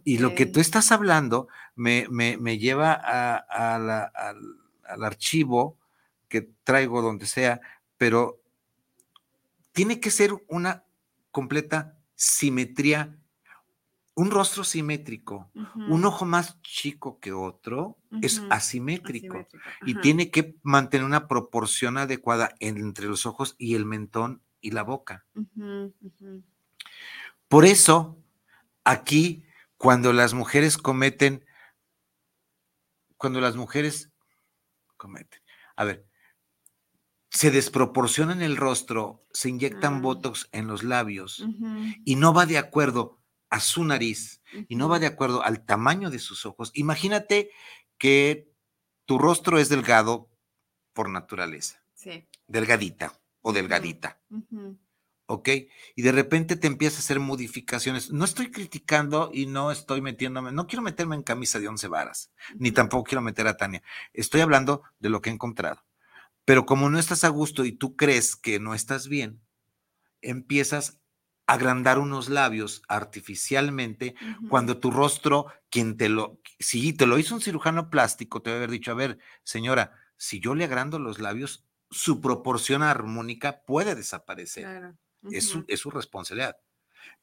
Y lo que tú estás hablando me, me- me lleva a- a la- al, al archivo que traigo donde sea, pero tiene que ser una completa simetría un rostro simétrico, un ojo más chico que otro, es asimétrico. Asimétrico, Y tiene que mantener una proporción adecuada entre los ojos y el mentón y la boca. Por eso, aquí, cuando las mujeres cometen, cuando las mujeres cometen, a ver, se desproporcionan el rostro, se inyectan Ah. botox en los labios y no va de acuerdo a su nariz y no va de acuerdo al tamaño de sus ojos. Imagínate que tu rostro es delgado por naturaleza, Sí. delgadita o delgadita. ujú. ¿ok? Y de repente te empieza a hacer modificaciones. No estoy criticando y no estoy metiéndome, no quiero meterme en camisa de once varas, ni tampoco quiero meter a Tania. Estoy hablando de lo que he encontrado. Pero como no estás a gusto y tú crees que no estás bien, empiezas agrandar unos labios artificialmente cuando tu rostro, quien te lo, si te lo hizo un cirujano plástico, te va a haber dicho, a ver, señora, si yo le agrando los labios, su proporción armónica puede desaparecer Claro. es su, es su responsabilidad.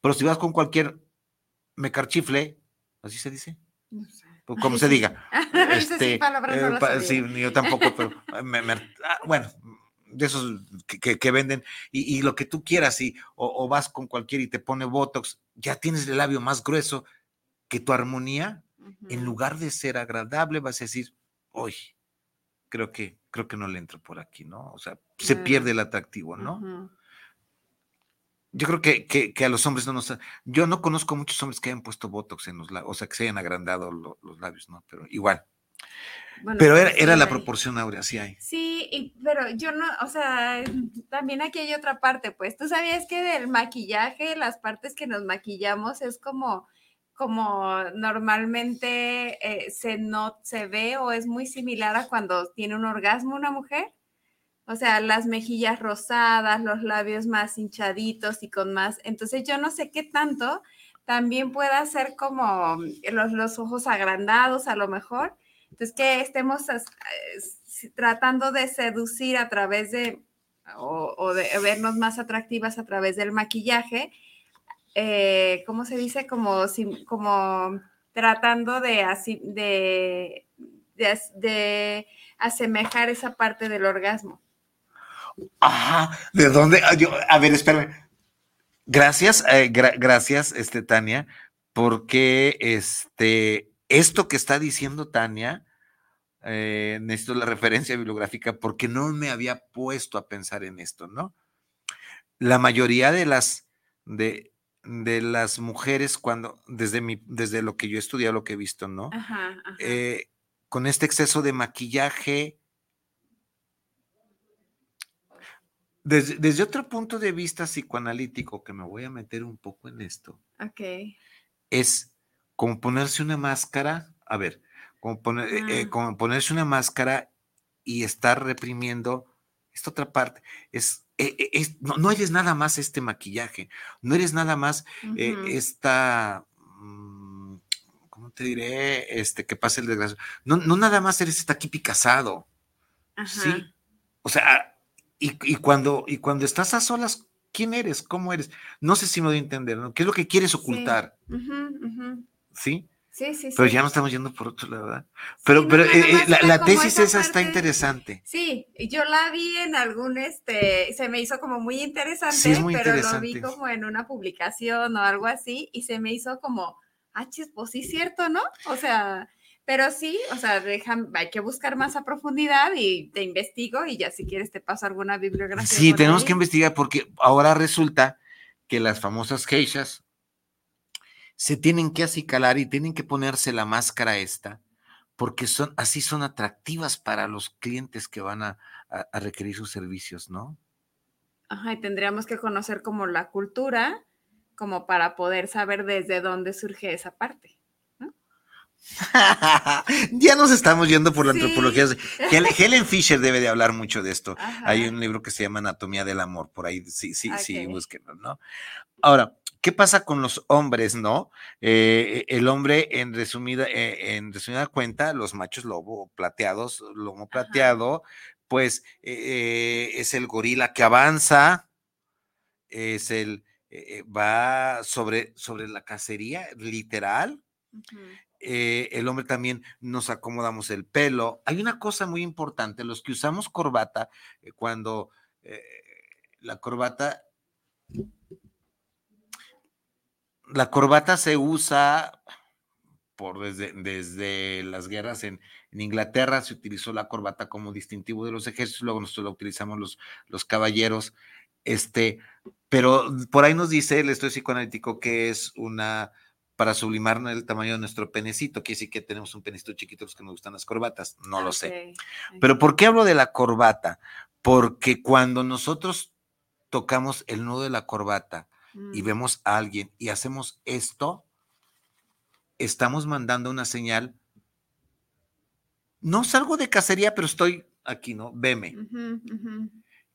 Pero si vas con cualquier mecarchifle, así se dice, No sé. o como se diga. Sí no eh, sí, yo tampoco, pero me- me- ah, bueno, de esos que, que- que venden y, y lo que tú quieras, y, o, o vas con cualquiera y te pone Botox, ya tienes el labio más grueso que tu armonía, en lugar de ser agradable, vas a decir, oye, creo que, creo que no le entro por aquí, ¿no? O sea, se pierde el atractivo, ¿no? Yo creo que, que, que a los hombres no nos... Yo no conozco muchos hombres que hayan puesto Botox en los labios, o sea, que se hayan agrandado lo- los labios, ¿no? Pero igual. Bueno, Pero era, era la proporción áurea, sí hay. Sí, y- pero yo no, o sea, también aquí hay otra parte, pues, ¿tú sabías que del maquillaje, las partes que nos maquillamos es como, como normalmente eh, se no se ve o es muy similar a cuando tiene un orgasmo una mujer? O sea, las mejillas rosadas, los labios más hinchaditos y con más. Entonces, yo no sé qué tanto también pueda ser como los, los ojos agrandados, a lo mejor. Entonces, que estemos eh, tratando de seducir a través de, o, de vernos más atractivas a través del maquillaje, eh, ¿cómo se dice? Como, como tratando de, así, de, de, as- de asemejar esa parte del orgasmo. Ajá, ¿de dónde? Ah, yo- a ver, espérame. Gracias, eh, gra- gracias, este, Tania, porque este, esto que está diciendo Tania, eh, necesito la referencia bibliográfica porque no me había puesto a pensar en esto, ¿no? La mayoría de las, de, de las mujeres, cuando, desde, mi, desde lo que yo he estudiado, lo que he visto, ¿no? Ajá, ajá. eh, con este exceso de maquillaje, desde, desde otro punto de vista psicoanalítico, que me voy a meter un poco en esto, ok. es como ponerse una máscara, a ver, como, poner- eh, eh, Ah. como ponerse una máscara y estar reprimiendo esta otra parte. Es, eh, es- no, no eres nada más este maquillaje, no eres nada más eh, esta, mm, ¿cómo te diré? Este, que pasa el desgracio. No, no nada más eres esta Kipi casado, Ajá. ¿sí? O sea, y, y cuando, y cuando estás a solas, ¿quién eres? ¿Cómo eres? No sé si me doy a entender, ¿no? ¿Qué es lo que quieres Sí. ocultar? ¿Sí? Sí, sí, Pero sí. ya no estamos yendo por otro lado, ¿verdad? Pero, Sí, pero eh, eh, la, la tesis esa esa está interesante. Sí, yo la vi en algún, este, se me hizo como muy interesante, Sí, es muy pero lo vi como en una publicación o algo así y se me hizo como, ah, chis, pues sí, cierto, ¿no? O sea, pero sí, o sea, deja- hay que buscar más a profundidad y te investigo y ya si quieres te paso alguna bibliografía. Sí, tenemos ahí. que investigar porque ahora resulta que las famosas geishas se tienen que acicalar y tienen que ponerse la máscara esta porque son así son atractivas para los clientes que van a, a- a requerir sus servicios, ¿no? Ajá, y tendríamos que conocer como la cultura, como para poder saber desde dónde surge esa parte. ya nos estamos yendo por la Sí. antropología. Hel- Helen Fisher debe de hablar mucho de esto. Ajá. Hay un libro que se llama Anatomía del Amor, por ahí sí, sí, sí, Ok. búsquenlo, ¿no? Ahora, ¿qué pasa con los hombres, no? Eh, el hombre, en resumida, eh, en resumida cuenta, los machos lobo plateados, lomo Ajá. plateado, pues eh, es el gorila que avanza, es el, va sobre, sobre la cacería, literal. Eh, el hombre también nos acomodamos el pelo. Hay una cosa muy importante, los que usamos corbata, eh, cuando eh, la corbata, la corbata se usa por desde, desde las guerras en, en Inglaterra, se utilizó la corbata como distintivo de los ejércitos, luego nosotros la utilizamos los, los caballeros, este, pero por ahí nos dice el estudio psicoanalítico que es una para sublimar el tamaño de nuestro penecito, que sí que tenemos un penecito chiquito los que nos gustan las corbatas, no lo sé. Pero. ¿por qué hablo de la corbata? Porque cuando nosotros tocamos el nudo de la corbata y Mm, vemos a alguien y hacemos esto, estamos mandando una señal. No salgo de cacería, pero estoy aquí, ¿no? Veme.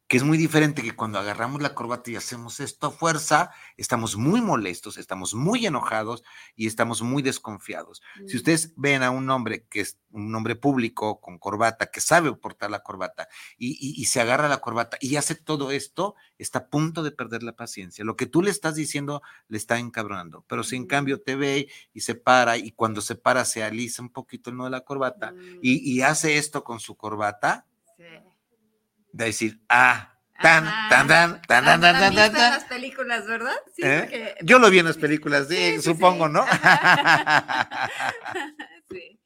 Que es muy diferente que cuando agarramos la corbata y hacemos esto a fuerza, estamos muy molestos, estamos muy enojados y estamos muy desconfiados. Si Mm. ustedes ven a un hombre que es un hombre público con corbata, que sabe portar la corbata y, y- y se agarra la corbata y hace todo esto, está a punto de perder la paciencia. Lo que tú le estás diciendo le está encabronando, pero si en Mm. cambio te ve y se para y cuando se para se alisa un poquito el nudo de la corbata Mm, y, y hace esto con su corbata, sí. De decir, ah, tan, Ajá. tan, tan, tan, tan, ¿Han- tan, tan, tan, tan. las películas, ¿verdad? Sí, ¿Eh? porque- Yo lo vi en las películas, sí, Sí, sí, supongo. ¿no? sí.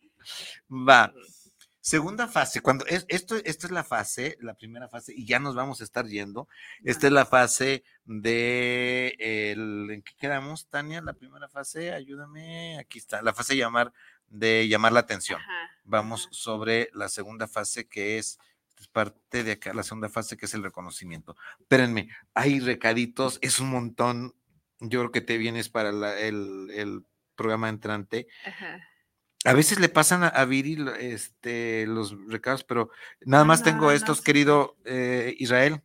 Va. Segunda fase, cuando es, esto, esta es la fase, la primera fase, y ya nos vamos a estar yendo. Esta es la fase de el, ¿en qué quedamos, Tania? La primera fase, ayúdame, aquí está, la fase de llamar, de llamar la atención. Ajá, Vamos sobre la segunda fase que es, es parte de acá, la segunda fase que es el reconocimiento. Espérenme, hay recaditos, es un montón. Yo creo que te vienes para la- el, el programa entrante. Ajá. A veces le pasan a, a Viri este, los recados, pero nada Ah, más no, tengo no estos, querido eh, Israel.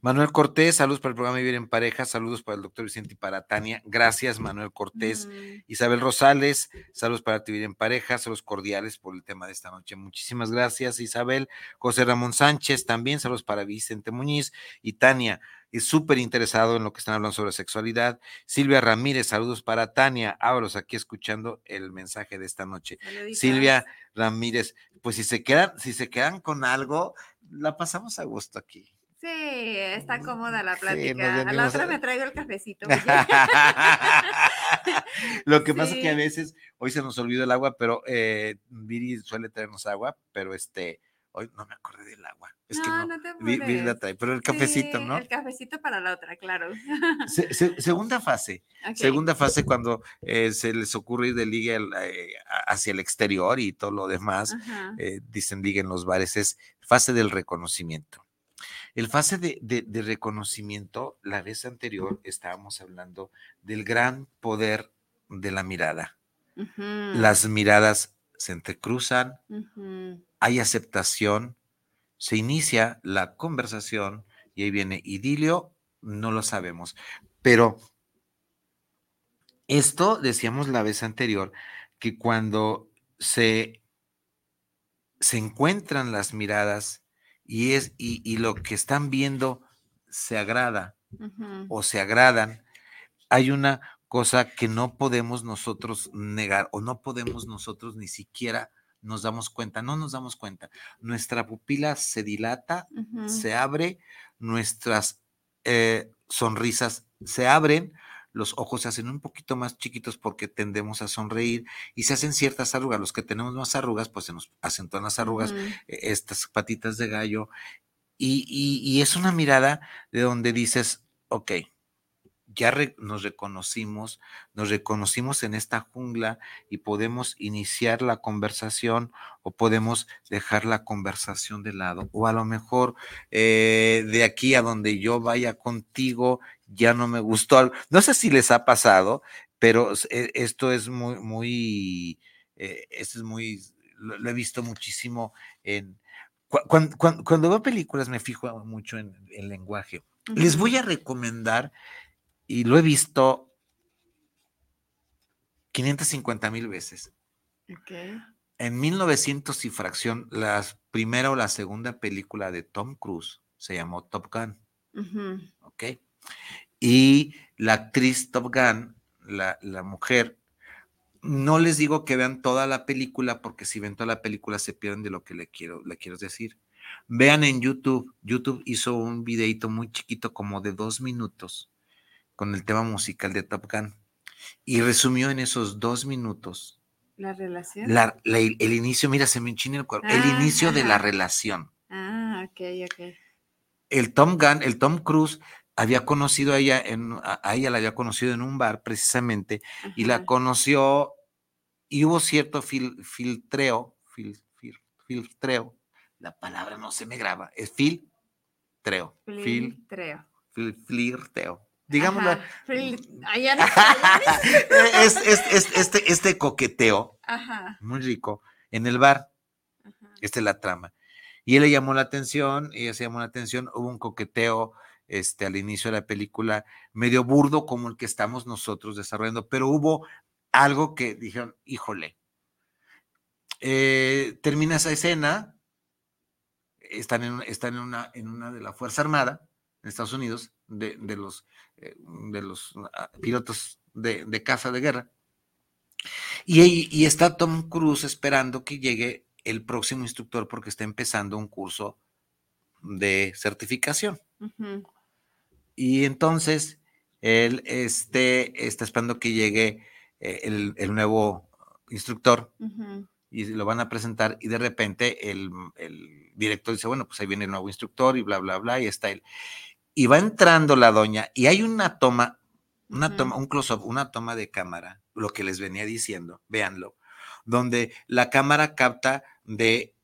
Manuel Cortés, saludos para el programa Vivir en Pareja, saludos para el doctor Vicente y para Tania. Gracias, Manuel Cortés. Mm, Isabel Rosales, saludos para Vivir en Pareja, saludos cordiales por el tema de esta noche. Muchísimas gracias, Isabel. José Ramón Sánchez, también saludos para Vicente Muñiz y Tania. Es súper interesado en lo que están hablando sobre sexualidad. Silvia Ramírez, saludos para Tania. Ábalos aquí escuchando el mensaje de esta noche. Silvia Ramírez, pues si se quedan, si se quedan con algo, la pasamos a gusto aquí. Sí, está cómoda la Sí, plática. a la otra a- me traigo el cafecito. Lo que pasa es que a Sí. veces hoy se nos olvidó el agua, pero eh, Viri suele traernos agua, pero este, hoy no me acordé del agua. Es que no, no, no te Vi- Viri la trae, pero el cafecito, Sí, ¿no? El cafecito para la otra, claro. Se- se- segunda fase, segunda fase cuando eh, se les ocurre ir de liga al- eh, hacia el exterior y todo lo demás, eh, dicen liga en los bares, es fase del reconocimiento. El fase de, de- de reconocimiento, la vez anterior estábamos hablando del gran poder de la mirada. Las miradas se entrecruzan, hay aceptación, se inicia la conversación y ahí viene idilio, no lo sabemos. Pero esto decíamos la vez anterior, que cuando se, se encuentran las miradas y, es, y, y lo que están viendo se agrada o se agradan, hay una cosa que no podemos nosotros negar o no podemos nosotros ni siquiera nos damos cuenta, no nos damos cuenta. Nuestra pupila se dilata, se abre, nuestras eh, sonrisas se abren, los ojos se hacen un poquito más chiquitos porque tendemos a sonreír y se hacen ciertas arrugas. Los que tenemos más arrugas, pues se nos acentúan las arrugas, eh, estas patitas de gallo. Y, y- y es una mirada de donde dices, ok, ya re- nos reconocimos, nos reconocimos en esta jungla y podemos iniciar la conversación o podemos dejar la conversación de lado. O a lo mejor eh, de aquí a donde yo vaya contigo ya no me gustó. No sé si les ha pasado, pero e- esto es muy, muy, eh, esto es muy, lo, lo he visto muchísimo en... Cuando, cuando veo películas me fijo mucho en el lenguaje. Les voy a recomendar, y lo he visto 550 mil veces. Ok. En 1900 y fracción, la primera o la segunda película de Tom Cruise se llamó Top Gun. Y la actriz Top Gun, la, la mujer, no les digo que vean toda la película, porque si ven toda la película se pierden de lo que le quiero, le quiero decir. Vean en YouTube, YouTube hizo un videito muy chiquito, como de dos minutos, con el tema musical de Top Gun. Y resumió en esos dos minutos La relación. la- la- el inicio, mira, se me enchina el cuerpo, el Ah, inicio de la relación. Ah, ok, ok. El Tom Gunn, el Tom Cruise, había conocido a ella, en, a, ella la había conocido en un bar precisamente, y la Ajá. conoció, y hubo cierto fil- filtreo, fil- fil- filtreo, la palabra no se me graba, es filtreo, fil, Filtreo. fil- flirteo. Digámoslo. Ajá, es, es- es- este, este coqueteo Ajá. muy rico en el bar. ajá. Esta es la trama. Y él le llamó la atención, ella se llamó la atención, hubo un coqueteo este, al inicio de la película, medio burdo como el que estamos nosotros desarrollando, pero hubo algo que dijeron, híjole, Eh, termina esa escena, están en, están en, una, en una de la Fuerza Armada en Estados Unidos, de, de los, eh, de los ah, pilotos de, de caza de guerra, y, y está Tom Cruise esperando que llegue el próximo instructor porque está empezando un curso de certificación. Y entonces él este, está esperando que llegue eh, el, el nuevo instructor y lo van a presentar y de repente el, el director dice, bueno, pues ahí viene el nuevo instructor y bla, bla, bla, y está él. Y va entrando la doña y hay una toma, una toma, un close-up, una toma de cámara, lo que les venía diciendo, véanlo, donde la cámara capta de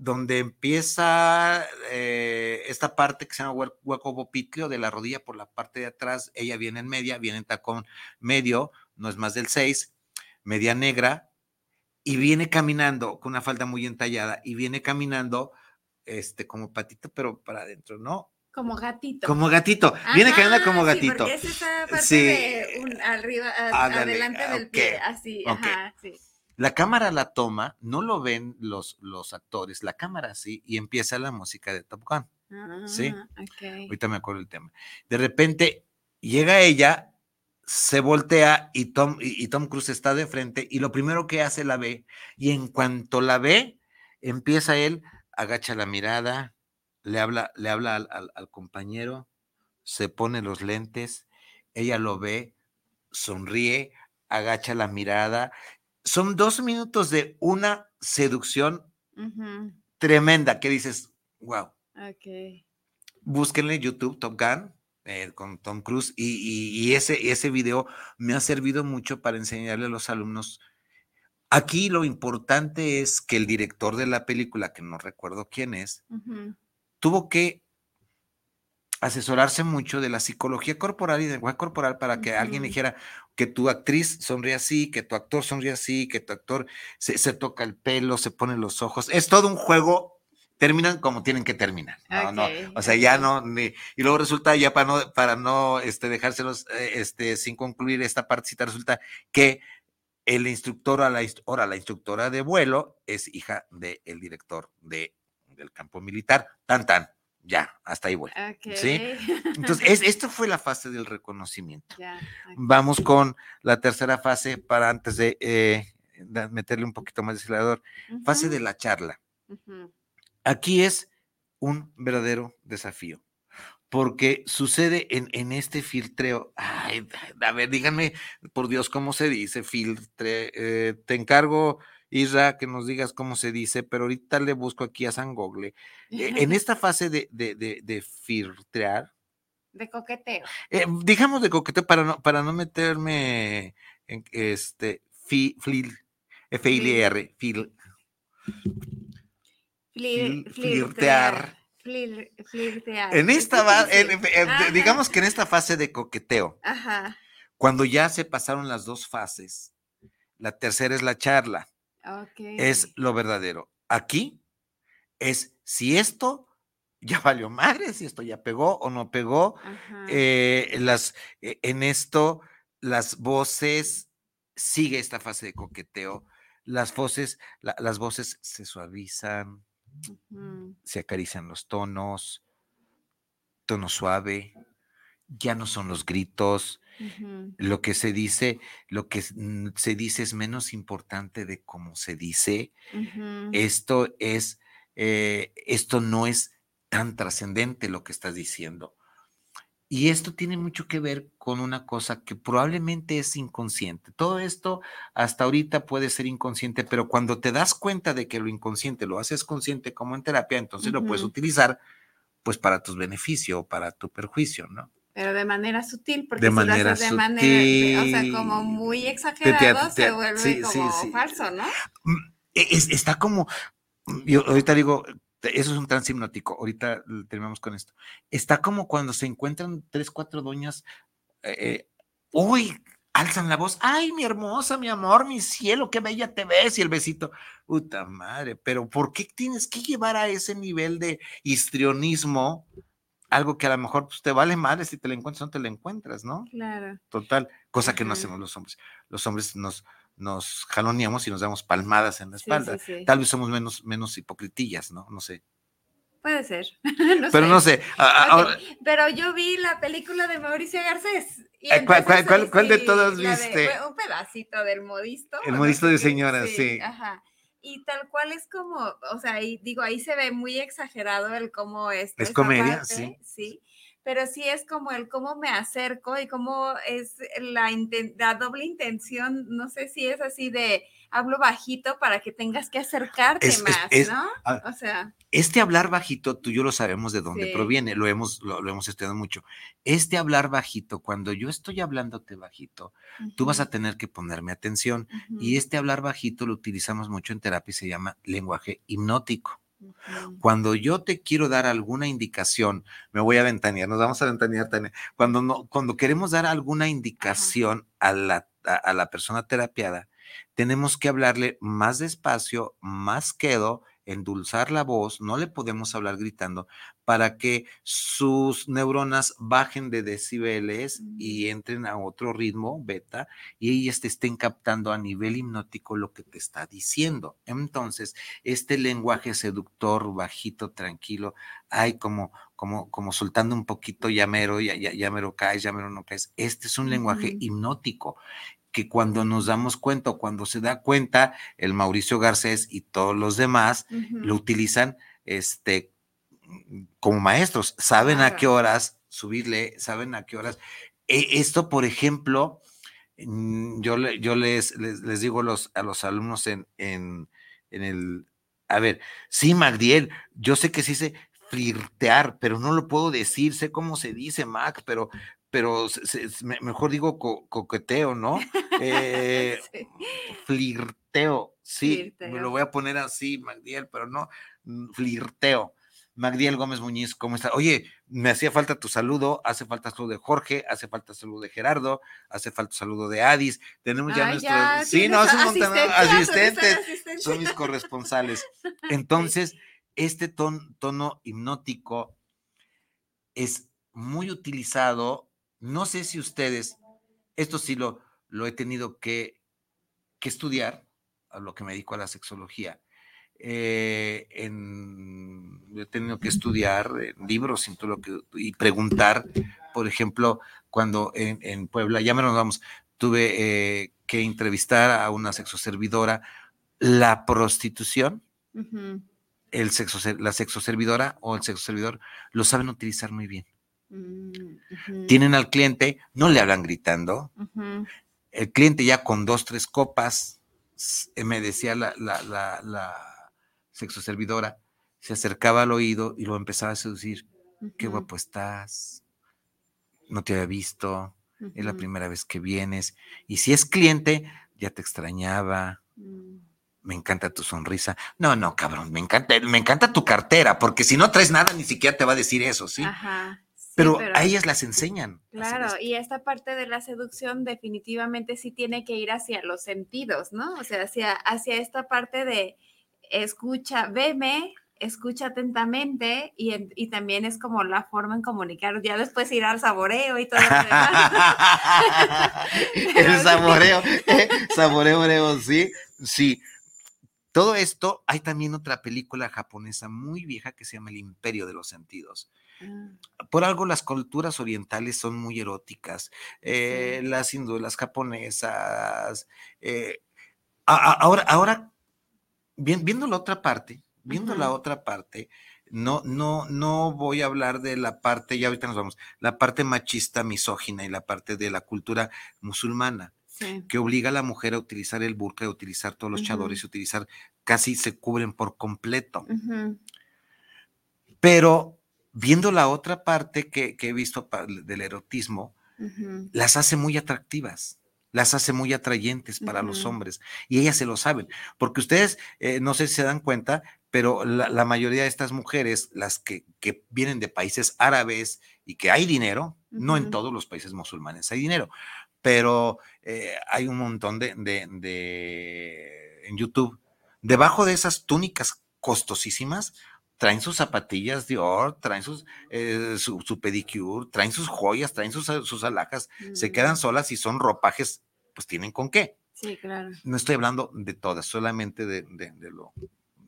donde empieza eh, esta parte que se llama hue- hueco bopitlio de la rodilla por la parte de atrás, ella viene en media, viene en tacón medio, no es más del 6, media negra, y viene caminando con una falda muy entallada, y viene caminando este como patito, pero para adentro, ¿no? Como gatito. Como gatito, viene caminando como sí, gatito. porque es esa parte Sí. de un arriba, a- adelante ah, del pie, así, ajá, sí. La cámara la toma, no lo ven los, los actores, la cámara sí, y empieza la música de Top Gun. Sí. Ah. Ahorita me acuerdo el tema. De repente llega ella, se voltea y Tom, y, y Tom Cruise está de frente y lo primero que hace la ve y en cuanto la ve, empieza él, agacha la mirada, le habla, le habla al, al- al compañero, se pone los lentes, ella lo ve, sonríe, agacha la mirada. Son dos minutos de una seducción tremenda que dices, wow Ok. búsquenle en YouTube Top Gun eh, con Tom Cruise y, y- y ese, ese video me ha servido mucho para enseñarle a los alumnos. Aquí lo importante es que el director de la película, que no recuerdo quién es, tuvo que asesorarse mucho de la psicología corporal y del lenguaje corporal para que alguien dijera que tu actriz sonríe así, que tu actor sonríe así, que tu actor se, se toca el pelo, se pone los ojos. Es todo un juego. Terminan como tienen que terminar. No, no. O sea, ya no. ni- y luego resulta, ya para no, para no este, dejárselos eh, este, sin concluir esta partecita, resulta que el instructor, a la, ahora la instructora de vuelo, es hija del director de, del campo militar. Tan, tan. Ya, hasta ahí voy. Ok. ¿Sí? Entonces, es, esto fue la fase del reconocimiento. Ya, ok. Vamos con la tercera fase para antes de eh, meterle un poquito más de acelerador. Fase Ujú, de la charla. ujú, Aquí es un verdadero desafío, porque sucede en, en este filtreo. Ay, a ver, díganme, por Dios, ¿cómo se dice filtre? Eh, te encargo, Isra, que nos digas cómo se dice, pero ahorita le busco aquí a San Gogle. Eh, en esta fase de, de, de, de filtrear, De coqueteo. eh, digamos de coqueteo para no, para no meterme en este fi, flil, F-I-L-R, fil, Flir- Fil- flirtear. flirtear. Flir- flirtear. En Es esta, en- en- Ajá. digamos que en esta fase de coqueteo, Ajá. cuando ya se pasaron las dos fases, la tercera es la charla, Es lo verdadero. Aquí es si esto ya valió madre, si esto ya pegó o no pegó. Eh, las, eh, en esto, las voces, sigue esta fase de coqueteo, las voces, la- las voces se suavizan, se acarician los tonos, tono suave, ya no son los gritos, Lo que se dice, lo que mm, se dice es menos importante de cómo se dice. Esto es, eh, esto no es tan trascendente lo que estás diciendo. Y esto tiene mucho que ver con una cosa que probablemente es inconsciente. Todo esto hasta ahorita puede ser inconsciente, pero cuando te das cuenta de que lo inconsciente lo haces consciente como en terapia, entonces lo puedes utilizar pues para tus beneficios o para tu perjuicio, ¿no? Pero de manera sutil, porque De si manera lo haces de manera, de- o sea, como sutil. muy Te- te- exagerado, te- se vuelve sí, como sí. falso, ¿no? Mm, e- es- está como, yo ahorita digo, eso es un trance hipnótico, ahorita terminamos con esto. Está como cuando se encuentran tres, cuatro doñas, eh, eh, uy, alzan la voz, ay, mi hermosa, mi amor, mi cielo, qué bella te ves, y el besito, puta madre, pero ¿por qué tienes que llevar a ese nivel de histrionismo algo que a lo mejor pues, te vale madre si te lo encuentras o no te lo encuentras, ¿no? Claro. Total, cosa que no hacemos los hombres. Los hombres nos, nos jaloneamos y nos damos palmadas en la espalda. sí, sí. Tal vez somos menos, menos hipocritillas, ¿no? No sé. Puede ser. No Pero sé. no sé. ahora- Pero yo vi la película de Mauricio Garcés. y Eh, ¿cuál- cuál- entonces, cuál- cuál de sí, todas de- viste? un pedacito del modisto. El modisto de señoras, sí. Ajá. Y tal cual es como, o sea, ahí, digo, ahí se ve muy exagerado el cómo es. Es comedia, parte, sí. Sí. Pero sí es como el cómo me acerco y cómo es la, inten- la doble intención, no sé si es así de hablo bajito para que tengas que acercarte Es- más, es- ¿no? O sea, Este hablar bajito, tú y yo lo sabemos de dónde Sí. proviene, lo hemos, lo, lo hemos estudiado mucho. Este hablar bajito, cuando yo estoy hablándote bajito, tú vas a tener que ponerme atención. Y este hablar bajito lo utilizamos mucho en terapia y se llama lenguaje hipnótico. Cuando yo te quiero dar alguna indicación, me voy a ventanear, nos vamos a ventanear, Tania. Cuando, no, cuando queremos dar alguna indicación a la, a, a la persona terapiada, tenemos que hablarle más despacio, más quedo, endulzar la voz, no le podemos hablar gritando para que sus neuronas bajen de decibeles y entren a otro ritmo, beta, y ellas te estén captando a nivel hipnótico lo que te está diciendo. Entonces, este lenguaje seductor, bajito, tranquilo, ay, como, como, como soltando un poquito, ya mero, ya, ya, ya mero caes, ya mero no caes. Este es un lenguaje hipnótico que cuando nos damos cuenta o cuando se da cuenta el Mauricio Garcés y todos los demás lo utilizan este como maestros, saben a qué horas subirle, saben a qué horas. E- Esto, por ejemplo, mm, yo, le- yo les, les, les digo los, a los alumnos en, en, en el, a ver, sí, Magdiel, yo sé que sí se flirtear, pero no lo puedo decir, sé cómo se dice, Mac, pero, pero se- se- me- mejor digo co- coqueteo, ¿no? Eh, Sí. flirteo, sí, me lo voy a poner así, Magdiel, pero no, mm, flirteo. Magdiel Gómez Muñiz, ¿cómo está? Oye, me hacía falta tu saludo, hace falta saludo de Jorge, hace falta saludo de Gerardo, hace falta saludo de Adis, tenemos ya nuestros... sí, no, asistencia, asistentes, son asistentes. son mis corresponsales. Entonces, este ton- tono hipnótico es muy utilizado, no sé si ustedes, esto sí lo, lo he tenido que, que estudiar, a lo que me dedico a la sexología. eh, en- he tenido que estudiar en libros y, lo que, y preguntar, por ejemplo, cuando en, en Puebla, ya me nos vamos, tuve eh, que entrevistar a una sexoservidora, la prostitución, el sexo, la sexoservidora o el sexoservidor lo saben utilizar muy bien. Mm, Tienen al cliente, no le hablan gritando, el cliente ya con dos, tres copas, eh, me decía la, la, la, la sexoservidora, se acercaba al oído y lo empezaba a seducir. Qué guapo estás, no te había visto, es la primera vez que vienes. Y si es cliente, ya te extrañaba, mm. me encanta tu sonrisa. No, no, cabrón, me encanta, me encanta tu cartera, porque si no traes nada, ni siquiera te va a decir eso, ¿sí? Ajá. Sí, pero, a ellas las enseñan. Claro, y esta parte de la seducción definitivamente sí tiene que ir hacia los sentidos, ¿no? O sea, hacia, hacia esta parte de escucha, veme, escucha atentamente y, en- y también es como la forma en comunicar, ya después ir al saboreo y todo lo demás. El saboreo, eh, saboreo, oreo, sí, sí. Todo esto, hay también otra película japonesa muy vieja que se llama El Imperio de los Sentidos. Ah, Por algo las culturas orientales son muy eróticas, eh, Sí. las hindúes, las japonesas. eh, a- a- ahora, ahora viendo la otra parte, viendo la otra parte, no, no, no voy a hablar de la parte, ya ahorita nos vamos, la parte machista, misógina y la parte de la cultura musulmana, Sí. que obliga a la mujer a utilizar el burka, a utilizar todos los chadores, a utilizar, casi se cubren por completo. Pero viendo la otra parte que, que he visto del erotismo, las hace muy atractivas, las hace muy atrayentes para los hombres. Y ellas se lo saben, porque ustedes, eh, no sé si se dan cuenta, pero la, la mayoría de estas mujeres, las que, que vienen de países árabes y que hay dinero, no en todos los países musulmanes hay dinero, pero eh, hay un montón de, de- de- en YouTube, debajo de esas túnicas costosísimas, traen sus zapatillas Dior, traen sus, eh, su, su pedicure, traen sus joyas, traen sus, sus alhajas, se Mm, quedan solas y son ropajes, pues tienen con qué. Sí, claro. No estoy hablando de todas, solamente de, de- de lo,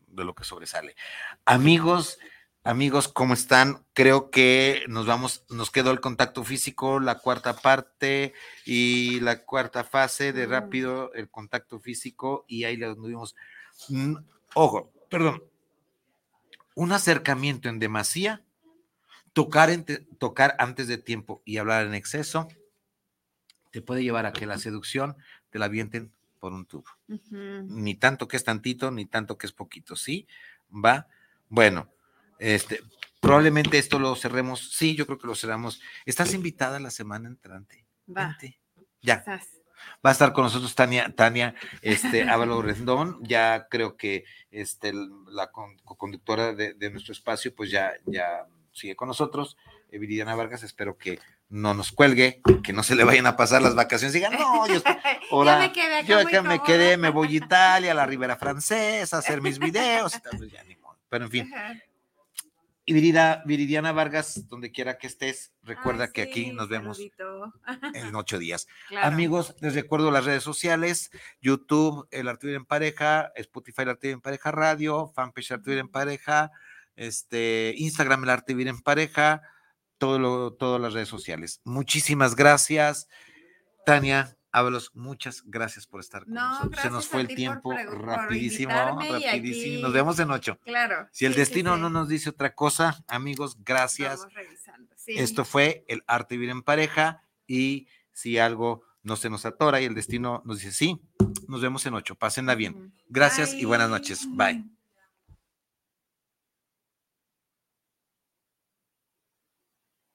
de lo que sobresale. Amigos, amigos, ¿cómo están? Creo que nos vamos, nos quedó el contacto físico, la cuarta parte y la cuarta fase de Mm. rápido, el contacto físico, y ahí lo vimos. Mm, Ojo, perdón. Un acercamiento en demasía, tocar, en te- tocar antes de tiempo y hablar en exceso, te puede llevar a que la seducción te la avienten por un tubo ni tanto que es tantito, ni tanto que es poquito, ¿sí? Va. Bueno, este, probablemente esto lo cerremos. Sí, yo creo que lo cerramos. Estás invitada la semana entrante. Va. Vente. Ya, Estás. Va a estar con nosotros Tania, Tania, este, Ávalo Rendón. Ya creo que este, la con- conductora de, de nuestro espacio, pues ya, ya sigue con nosotros. Viridiana Vargas, espero que no nos cuelgue, que no se le vayan a pasar las vacaciones. Digan, no, yo Ahora, me quedé acá yo acá me cómoda. quedé, me voy a Italia, a la Ribera Francesa, a hacer mis videos, y tal, pues ya ni modo. Pero en fin, Ajá. Y Virida- Viridiana Vargas, donde quiera que estés, recuerda Ay, que aquí nos vemos saludito. en ocho días. Claro. Amigos, les recuerdo las redes sociales, YouTube, El Vivir en Pareja, Spotify, El Vivir en Pareja Radio, fanpage Vivir en Pareja, este, Instagram, El Arte Vivir en Pareja, todo lo, todas las redes sociales. Muchísimas gracias. Tania, Ábalos, muchas gracias por estar con No, nosotros. Se nos fue el tiempo por rapidísimo, rapidísimo. aquí- Nos vemos en ocho. Claro. Si el sí, destino sí. no nos dice otra cosa, amigos, gracias. Esto fue el arte de vivir en pareja y si algo no se nos atora y el destino nos dice sí, nos vemos en ocho. Pásenla bien. Gracias y buenas noches. Bye.